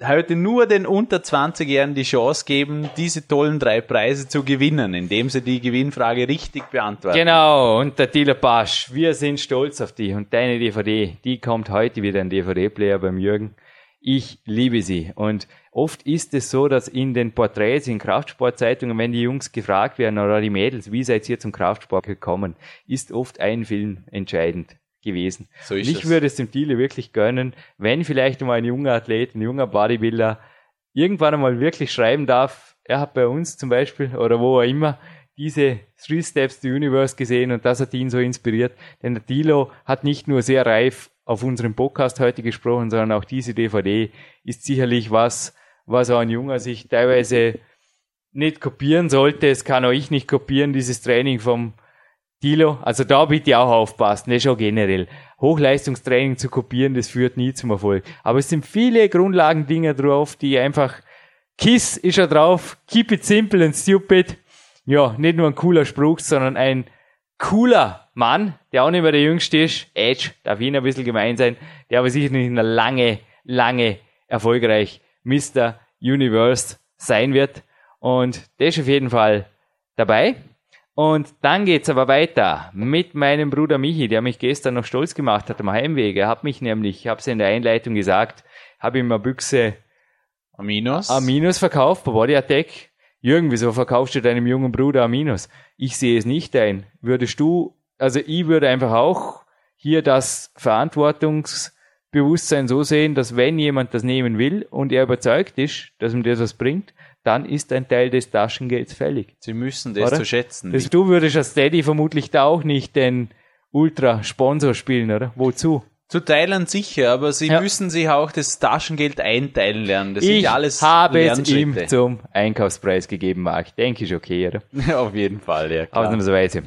heute nur den unter 20-Jährigen die Chance geben, diese tollen drei Preise zu gewinnen, indem sie die Gewinnfrage richtig beantworten. Genau, und der Dieter Pasch, wir sind stolz auf dich und deine DVD, die kommt heute wieder ein DVD-Player beim Jürgen. Ich liebe sie. Und oft ist es so, dass in den Porträts, in Kraftsportzeitungen, wenn die Jungs gefragt werden oder die Mädels, wie seid ihr zum Kraftsport gekommen, ist oft ein Film entscheidend gewesen. So ist und ich es. würde es dem Thiele wirklich gönnen, wenn vielleicht mal ein junger Athlet, ein junger Bodybuilder irgendwann einmal wirklich schreiben darf, er hat bei uns zum Beispiel oder wo er immer diese Three Steps to Universe gesehen und das hat ihn so inspiriert. Denn der Thilo hat nicht nur sehr reif auf unserem Podcast heute gesprochen, sondern auch diese DVD ist sicherlich was, was auch ein Junger sich teilweise nicht kopieren sollte. Es kann auch ich nicht kopieren, dieses Training vom Thilo. Also da bitte auch aufpassen, das ist schon generell. Hochleistungstraining zu kopieren, das führt nie zum Erfolg. Aber es sind viele Grundlagendinge drauf, die einfach Kiss ist er drauf, keep it simple and stupid. Ja, nicht nur ein cooler Spruch, sondern ein cooler Mann, der auch nicht mehr der Jüngste ist. Edge, darf ihn ein bisschen gemein sein, der aber sicher nicht eine lange, lange erfolgreich Mr. Universe sein wird. Und der ist auf jeden Fall dabei. Und dann geht's aber weiter mit meinem Bruder Michi, der mich gestern noch stolz gemacht hat am Heimweg. Er hat mich nämlich, ich habe es in der Einleitung gesagt, habe ihm eine Büchse Aminos. A Minus verkauft bei Body Attack. Jürgen, wieso verkaufst du deinem jungen Bruder A Minus? Ich sehe es nicht ein. Würdest du also ich würde einfach auch hier das Verantwortungsbewusstsein so sehen, dass wenn jemand das nehmen will und er überzeugt ist, dass ihm das was bringt, dann ist ein Teil des Taschengelds fällig. Sie müssen das Oder? zu schätzen. Das, du würdest als Daddy vermutlich da auch nicht den Ultra-Sponsor spielen, oder? Wozu? Zu teilen sicher, aber sie Ja. müssen sich auch das Taschengeld einteilen lernen. Das ich alles habe es ihm zum Einkaufspreis gegeben, Marc. Denke ich okay, oder? Auf jeden Fall, ja. Klar. Ausnahmsweise.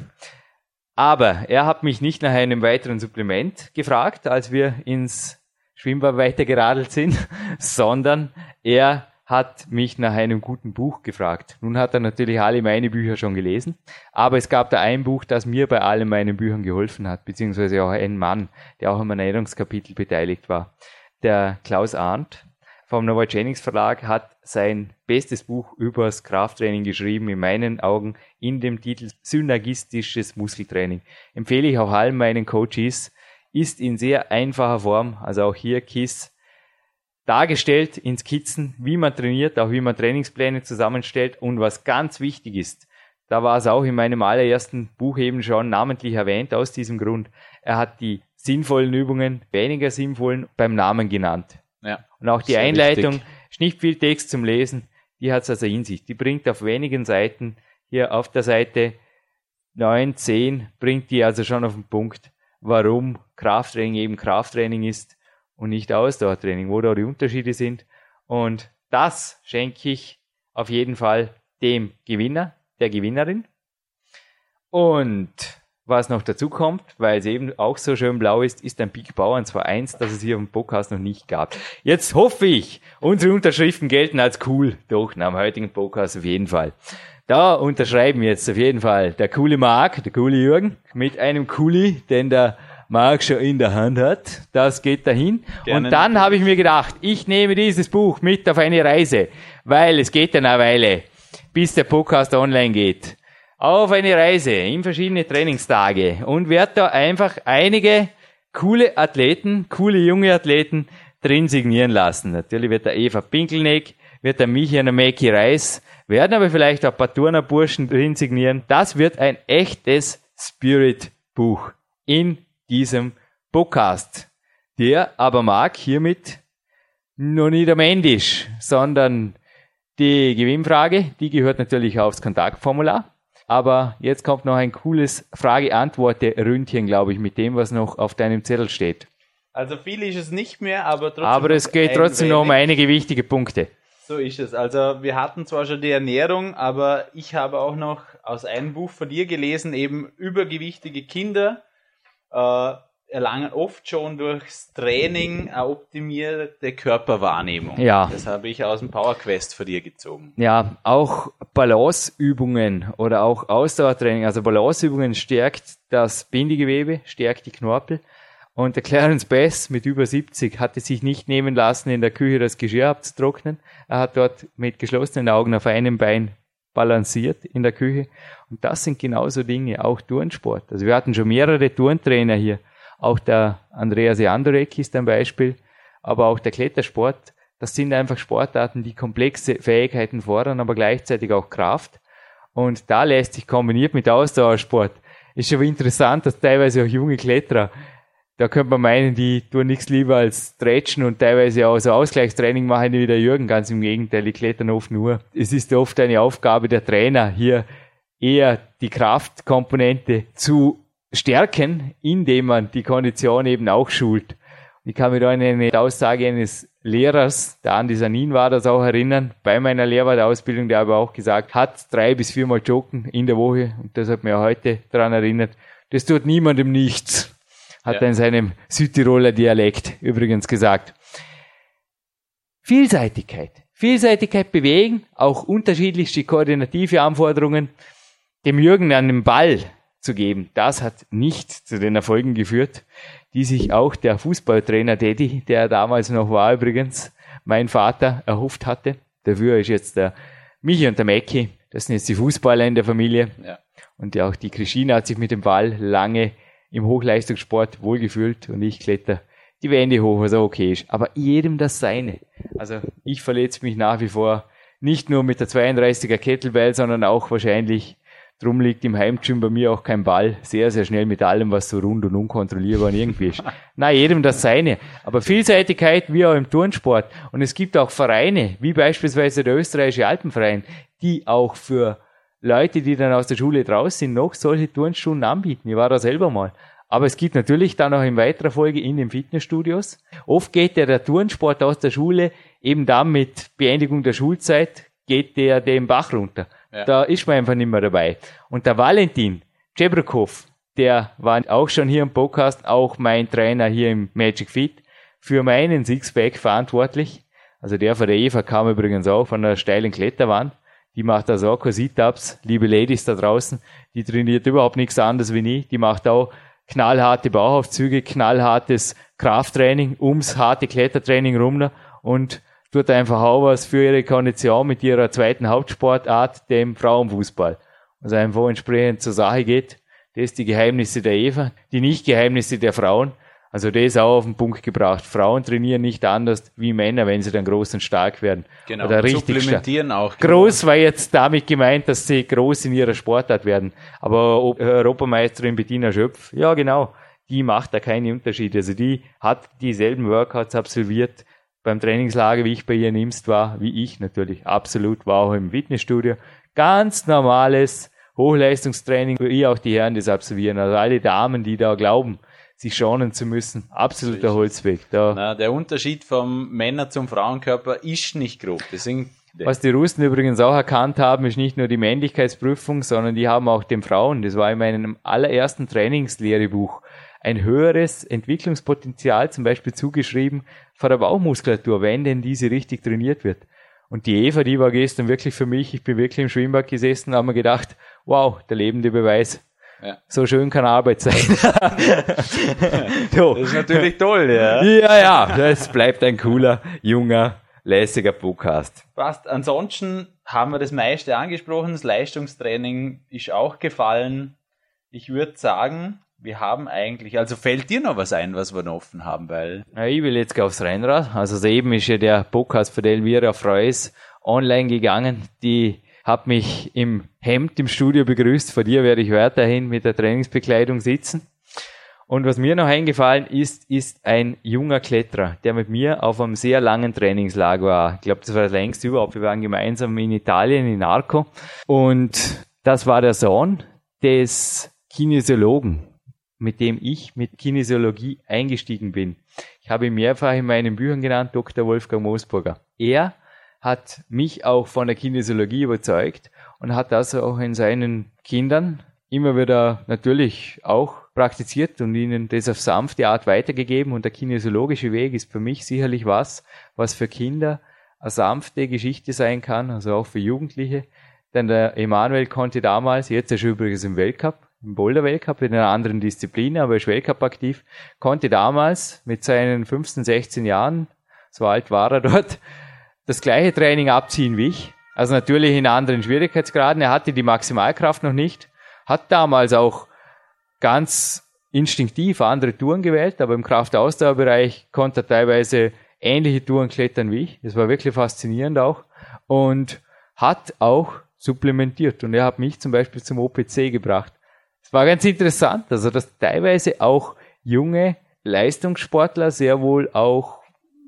Aber er hat mich nicht nach einem weiteren Supplement gefragt, als wir ins Schwimmbad weitergeradelt sind, sondern er hat mich nach einem guten Buch gefragt. Nun hat er natürlich alle meine Bücher schon gelesen, aber es gab da ein Buch, das mir bei allen meinen Büchern geholfen hat, beziehungsweise auch ein Mann, der auch im Ernährungskapitel beteiligt war. Der Klaus Arndt vom Nova Jennings Verlag hat sein bestes Buch übers Krafttraining geschrieben, in meinen Augen in dem Titel Synergistisches Muskeltraining. Empfehle ich auch allen meinen Coaches, ist in sehr einfacher Form, also auch hier KISS, dargestellt in Skizzen, wie man trainiert, auch wie man Trainingspläne zusammenstellt und was ganz wichtig ist, da war es auch in meinem allerersten Buch eben schon namentlich erwähnt, aus diesem Grund. Er hat die sinnvollen Übungen, weniger sinnvollen beim Namen genannt. Ja. Und auch die Einleitung, wichtig. ist nicht viel Text zum Lesen, die hat es also in sich. Die bringt auf wenigen Seiten, hier auf der Seite 9, 10, bringt die also schon auf den Punkt, warum Krafttraining eben Krafttraining ist und nicht Ausdauertraining, wo da die Unterschiede sind. Und das schenke ich auf jeden Fall dem Gewinner, der Gewinnerin. Und was noch dazu kommt, weil es eben auch so schön blau ist, ist ein Big Bauern 2.1, das es hier im Podcast noch nicht gab. Jetzt hoffe ich, unsere Unterschriften gelten als cool. Doch, nach dem heutigen Podcast auf jeden Fall. Da unterschreiben jetzt auf jeden Fall der coole Marc, der coole Jürgen, mit einem Kuli, den der Marc schon in der Hand hat. Das geht dahin. Gerne. Und dann habe ich mir gedacht, ich nehme dieses Buch mit auf eine Reise, weil es geht dann eine Weile, bis der Podcast online geht. Auf eine Reise in verschiedene Trainingstage und werde da einfach einige coole Athleten, coole junge Athleten drin signieren lassen. Natürlich wird der Eva Pinkelneck, wird der Michael Meki Reis, werden aber vielleicht auch ein paar Turnerburschen drin signieren. Das wird ein echtes Spirit-Buch in diesem Podcast, der aber mag hiermit noch nicht am Ende ist, sondern die Gewinnfrage, die gehört natürlich aufs Kontaktformular. Aber jetzt kommt noch ein cooles Frage-Antwort-Ründchen, glaube ich, mit dem, was noch auf deinem Zettel steht. Also viel ist es nicht mehr, aber trotzdem. Aber es geht trotzdem noch um einige wichtige Punkte. So ist es. Also wir hatten zwar schon die Ernährung, aber ich habe auch noch aus einem Buch von dir gelesen, eben übergewichtige Kinder äh, erlangen oft schon durchs Training eine optimierte Körperwahrnehmung. Ja. Das habe ich aus dem Power Quest von dir gezogen. Ja, auch Balanceübungen oder auch Ausdauertraining. Also Balanceübungen stärkt das Bindegewebe, stärkt die Knorpel. Und der Clarence Bass mit über 70 hatte sich nicht nehmen lassen, in der Küche das Geschirr abzutrocknen. Er hat dort mit geschlossenen Augen auf einem Bein balanciert in der Küche. Und das sind genauso Dinge, auch Turnsport. Also wir hatten schon mehrere Turntrainer hier. Auch der Andreas Jandorek ist ein Beispiel, aber auch der Klettersport. Das sind einfach Sportarten, die komplexe Fähigkeiten fordern, aber gleichzeitig auch Kraft. Und da lässt sich kombiniert mit Ausdauersport. Ist schon interessant, dass teilweise auch junge Kletterer, da könnte man meinen, die tun nichts lieber als stretchen und teilweise auch so Ausgleichstraining machen wie der Jürgen. Ganz im Gegenteil, die klettern oft nur. Es ist oft eine Aufgabe der Trainer, hier eher die Kraftkomponente zu stärken, indem man die Kondition eben auch schult. Ich kann mich da an eine Aussage eines Lehrers, der Andi Sanin war das auch erinnern, bei meiner Lehrwartausbildung, der aber auch gesagt hat, drei bis viermal joggen in der Woche, und das hat mir heute daran erinnert, das tut niemandem nichts, hat Ja. er in seinem Südtiroler Dialekt übrigens gesagt. Vielseitigkeit. Vielseitigkeit bewegen, auch unterschiedlichste koordinative Anforderungen, dem Jürgen an den Ball zu geben, das hat nicht zu den Erfolgen geführt, die sich auch der Fußballtrainer Daddy, der damals noch war übrigens, mein Vater erhofft hatte. Dafür ist jetzt der Michi und der Mäcki, das sind jetzt die Fußballer in der Familie. Ja. Und ja, auch die Christine hat sich mit dem Ball lange im Hochleistungssport wohlgefühlt und ich kletter die Wände hoch, was auch okay ist. Aber jedem das seine. Also ich verletze mich nach wie vor nicht nur mit der 32er Kettlebell, sondern auch wahrscheinlich Drum liegt im Heimgym bei mir auch kein Ball. Sehr, sehr schnell mit allem, was so rund und unkontrollierbar und irgendwie ist. Na, jedem das seine. Aber Vielseitigkeit wie auch im Turnsport. Und es gibt auch Vereine, wie beispielsweise der österreichische Alpenverein, die auch für Leute, die dann aus der Schule draußen sind, noch solche Turnstunden anbieten. Ich war da selber mal. Aber es gibt natürlich dann auch in weiterer Folge in den Fitnessstudios. Oft geht der, der Turnsport aus der Schule eben dann mit Beendigung der Schulzeit, geht der den Bach runter. Ja. Da ist man einfach nicht mehr dabei. Und der Valentin Cebrikov, der war auch schon hier im Podcast, auch mein Trainer hier im Magic Fit, für meinen Sixpack verantwortlich. Also der von der Eva kam übrigens auch von der steilen Kletterwand. Die macht also auch Sit-Ups. Liebe Ladies da draußen, die trainiert überhaupt nichts anderes wie ich. Die macht auch knallharte Bauchaufzüge, knallhartes Krafttraining, ums harte Klettertraining rum und tut einfach auch was für ihre Kondition mit ihrer zweiten Hauptsportart, dem Frauenfußball. Also einfach entsprechend zur Sache geht. Das ist die Geheimnisse der Eva, die Nicht-Geheimnisse der Frauen. Also das ist auch auf den Punkt gebracht. Frauen trainieren nicht anders wie Männer, wenn sie dann groß und stark werden. Genau, Oder richtig supplementieren stark. auch. Groß war jetzt damit gemeint, dass sie groß in ihrer Sportart werden. Aber Europameisterin Bettina Schöpf, ja genau, die macht da keine Unterschiede. Also die hat dieselben Workouts absolviert beim Trainingslager, wie ich bei ihr in Imst war, wie ich natürlich. Absolut, war auch im Fitnessstudio. Ganz normales Hochleistungstraining, wie auch die Herren das absolvieren. Also alle Damen, die da glauben, sich schonen zu müssen. Absoluter Holzweg. Da Na, der Unterschied vom Männer zum Frauenkörper ist nicht grob. Deswegen was die Russen übrigens auch erkannt haben, ist nicht nur die Männlichkeitsprüfung, sondern die haben auch den Frauen, das war in meinem allerersten Trainingslehrebuch, ein höheres Entwicklungspotenzial zum Beispiel zugeschrieben vor der Bauchmuskulatur, wenn denn diese richtig trainiert wird. Und die Eva, die war gestern wirklich für mich, ich bin wirklich im Schwimmbad gesessen, haben mir gedacht, wow, der lebende Beweis. Ja. So schön kann Arbeit sein. das ist natürlich toll, ja. Ja, ja, das bleibt ein cooler, junger, lässiger Podcast. Passt. Ansonsten haben wir das meiste angesprochen. Das Leistungstraining ist auch gefallen. Ich würde sagen, wir haben eigentlich, also fällt dir noch was ein, was wir noch offen haben, weil. Ja, ich will jetzt aufs Rennrad. Also soeben ist ja der Podcast für Elvira Freus online gegangen. Die habe mich im Hemd im Studio begrüßt. Vor dir werde ich weiterhin mit der Trainingsbekleidung sitzen. Und was mir noch eingefallen ist, ist ein junger Kletterer, der mit mir auf einem sehr langen Trainingslager war. Ich glaube, das war das längste überhaupt. Wir waren gemeinsam in Italien, in Arco. Und das war der Sohn des Kinesiologen, mit dem ich mit Kinesiologie eingestiegen bin. Ich habe ihn mehrfach in meinen Büchern genannt, Dr. Wolfgang Moosburger. Er hat mich auch von der Kinesiologie überzeugt und hat das auch in seinen Kindern immer wieder natürlich auch praktiziert und ihnen das auf sanfte Art weitergegeben. Und der kinesiologische Weg ist für mich sicherlich was, was für Kinder eine sanfte Geschichte sein kann, also auch für Jugendliche. Denn der Emanuel konnte damals, jetzt ist er übrigens im Weltcup, im Boulder-Weltcup in einer anderen Disziplin, aber ist Weltcup aktiv, konnte damals mit seinen 15, 16 Jahren, so alt war er dort, das gleiche Training abziehen wie ich. Also natürlich in anderen Schwierigkeitsgraden. Er hatte die Maximalkraft noch nicht, hat damals auch ganz instinktiv andere Touren gewählt, aber im Kraftausdauerbereich konnte er teilweise ähnliche Touren klettern wie ich. Das war wirklich faszinierend auch. Und hat auch supplementiert. Und er hat mich zum Beispiel zum OPC gebracht. War ganz interessant, also dass teilweise auch junge Leistungssportler sehr wohl auch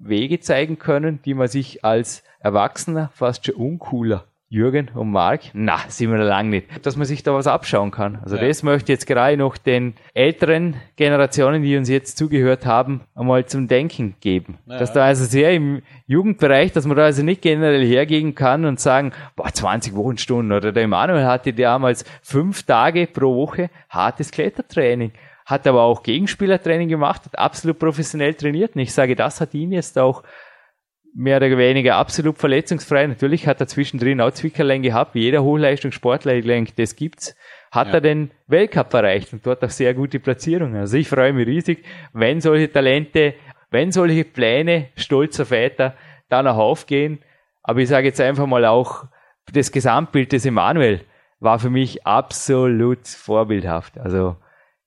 Wege zeigen können, die man sich als Erwachsener fast schon uncooler Jürgen und Marc, na, sind wir da lang nicht, dass man sich da was abschauen kann. Also ja. das möchte ich jetzt gerade noch den älteren Generationen, die uns jetzt zugehört haben, einmal zum Denken geben. Ja. Dass da also sehr im Jugendbereich, dass man da also nicht generell hergehen kann und sagen, boah, 20 Wochenstunden oder der Emanuel hatte damals fünf Tage pro Woche hartes Klettertraining hat aber auch Gegenspielertraining gemacht, hat absolut professionell trainiert. Und ich sage, das hat ihn jetzt auch mehr oder weniger absolut verletzungsfrei. Natürlich hat er zwischendrin auch Zwickerlein gehabt, wie jeder Hochleistungssportler, ich denke, das gibt's. Hat ja. er den Weltcup erreicht und dort auch sehr gute Platzierungen. Also ich freue mich riesig, wenn solche Talente, wenn solche Pläne stolzer Väter da noch aufgehen. Aber ich sage jetzt einfach mal auch, das Gesamtbild des Emanuel war für mich absolut vorbildhaft. Also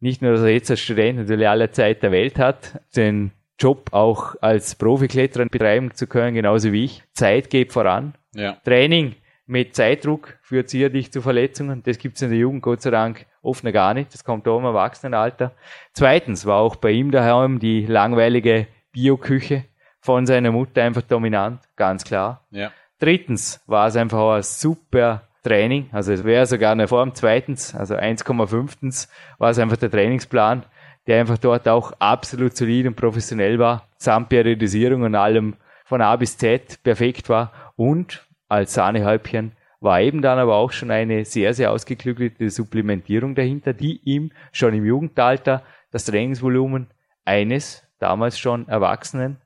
nicht nur, dass er jetzt als Student natürlich alle Zeit der Welt hat, den Job auch als Profikletterer betreiben zu können, genauso wie ich. Zeit geht voran. Ja. Training mit Zeitdruck führt sicherlich zu Verletzungen. Das gibt's in der Jugend Gott sei Dank oft noch gar nicht. Das kommt da im Erwachsenenalter. Zweitens war auch bei ihm daheim die langweilige Bioküche von seiner Mutter einfach dominant, ganz klar. Ja. Drittens war es einfach auch ein super Training, also es wäre sogar eine Form. Zweitens, also 1,5. war es einfach der Trainingsplan, der einfach dort auch absolut solid und professionell war, samt Periodisierung und allem von A bis Z perfekt war und als Sahnehäubchen war eben dann aber auch schon eine sehr, sehr ausgeklügelte Supplementierung dahinter, die ihm schon im Jugendalter das Trainingsvolumen eines damals schon Erwachsenen,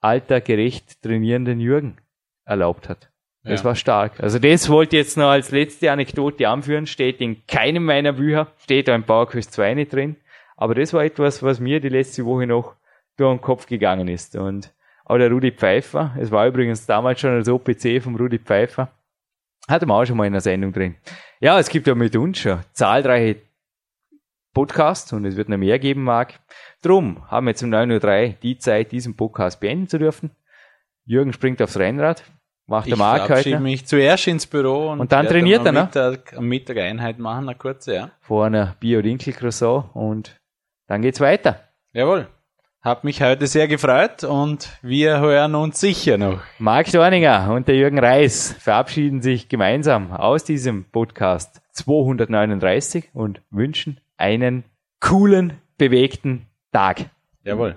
altergerecht trainierenden Jürgen erlaubt hat. Das Ja. war stark. Also das wollte ich jetzt noch als letzte Anekdote anführen, steht in keinem meiner Bücher, steht da im Bauerquest 2 nicht drin, aber das war etwas, was mir die letzte Woche noch durch den Kopf gegangen ist. Und auch der Rudi Pfeiffer, es war übrigens damals schon als OPC vom Rudi Pfeiffer, hatte man auch schon mal in der Sendung drin. Ja, es gibt ja mit uns schon zahlreiche Podcasts und es wird noch mehr geben mag. Drum haben wir jetzt um 9.03 Uhr die Zeit, diesen Podcast beenden zu dürfen. Jürgen springt aufs Rennrad, macht der Ich Mark heute mich zuerst ins Büro und, Und dann trainiert am er, ne? Mittag, am Mittag Einheit machen, eine kurze, ja. vor einer Bio-Dinkel-Croissant und dann geht's weiter. Jawohl. Hab mich heute sehr gefreut und wir hören uns sicher noch. Marc Dorninger und der Jürgen Reis verabschieden sich gemeinsam aus diesem Podcast 239 und wünschen einen coolen, bewegten Tag. Jawohl.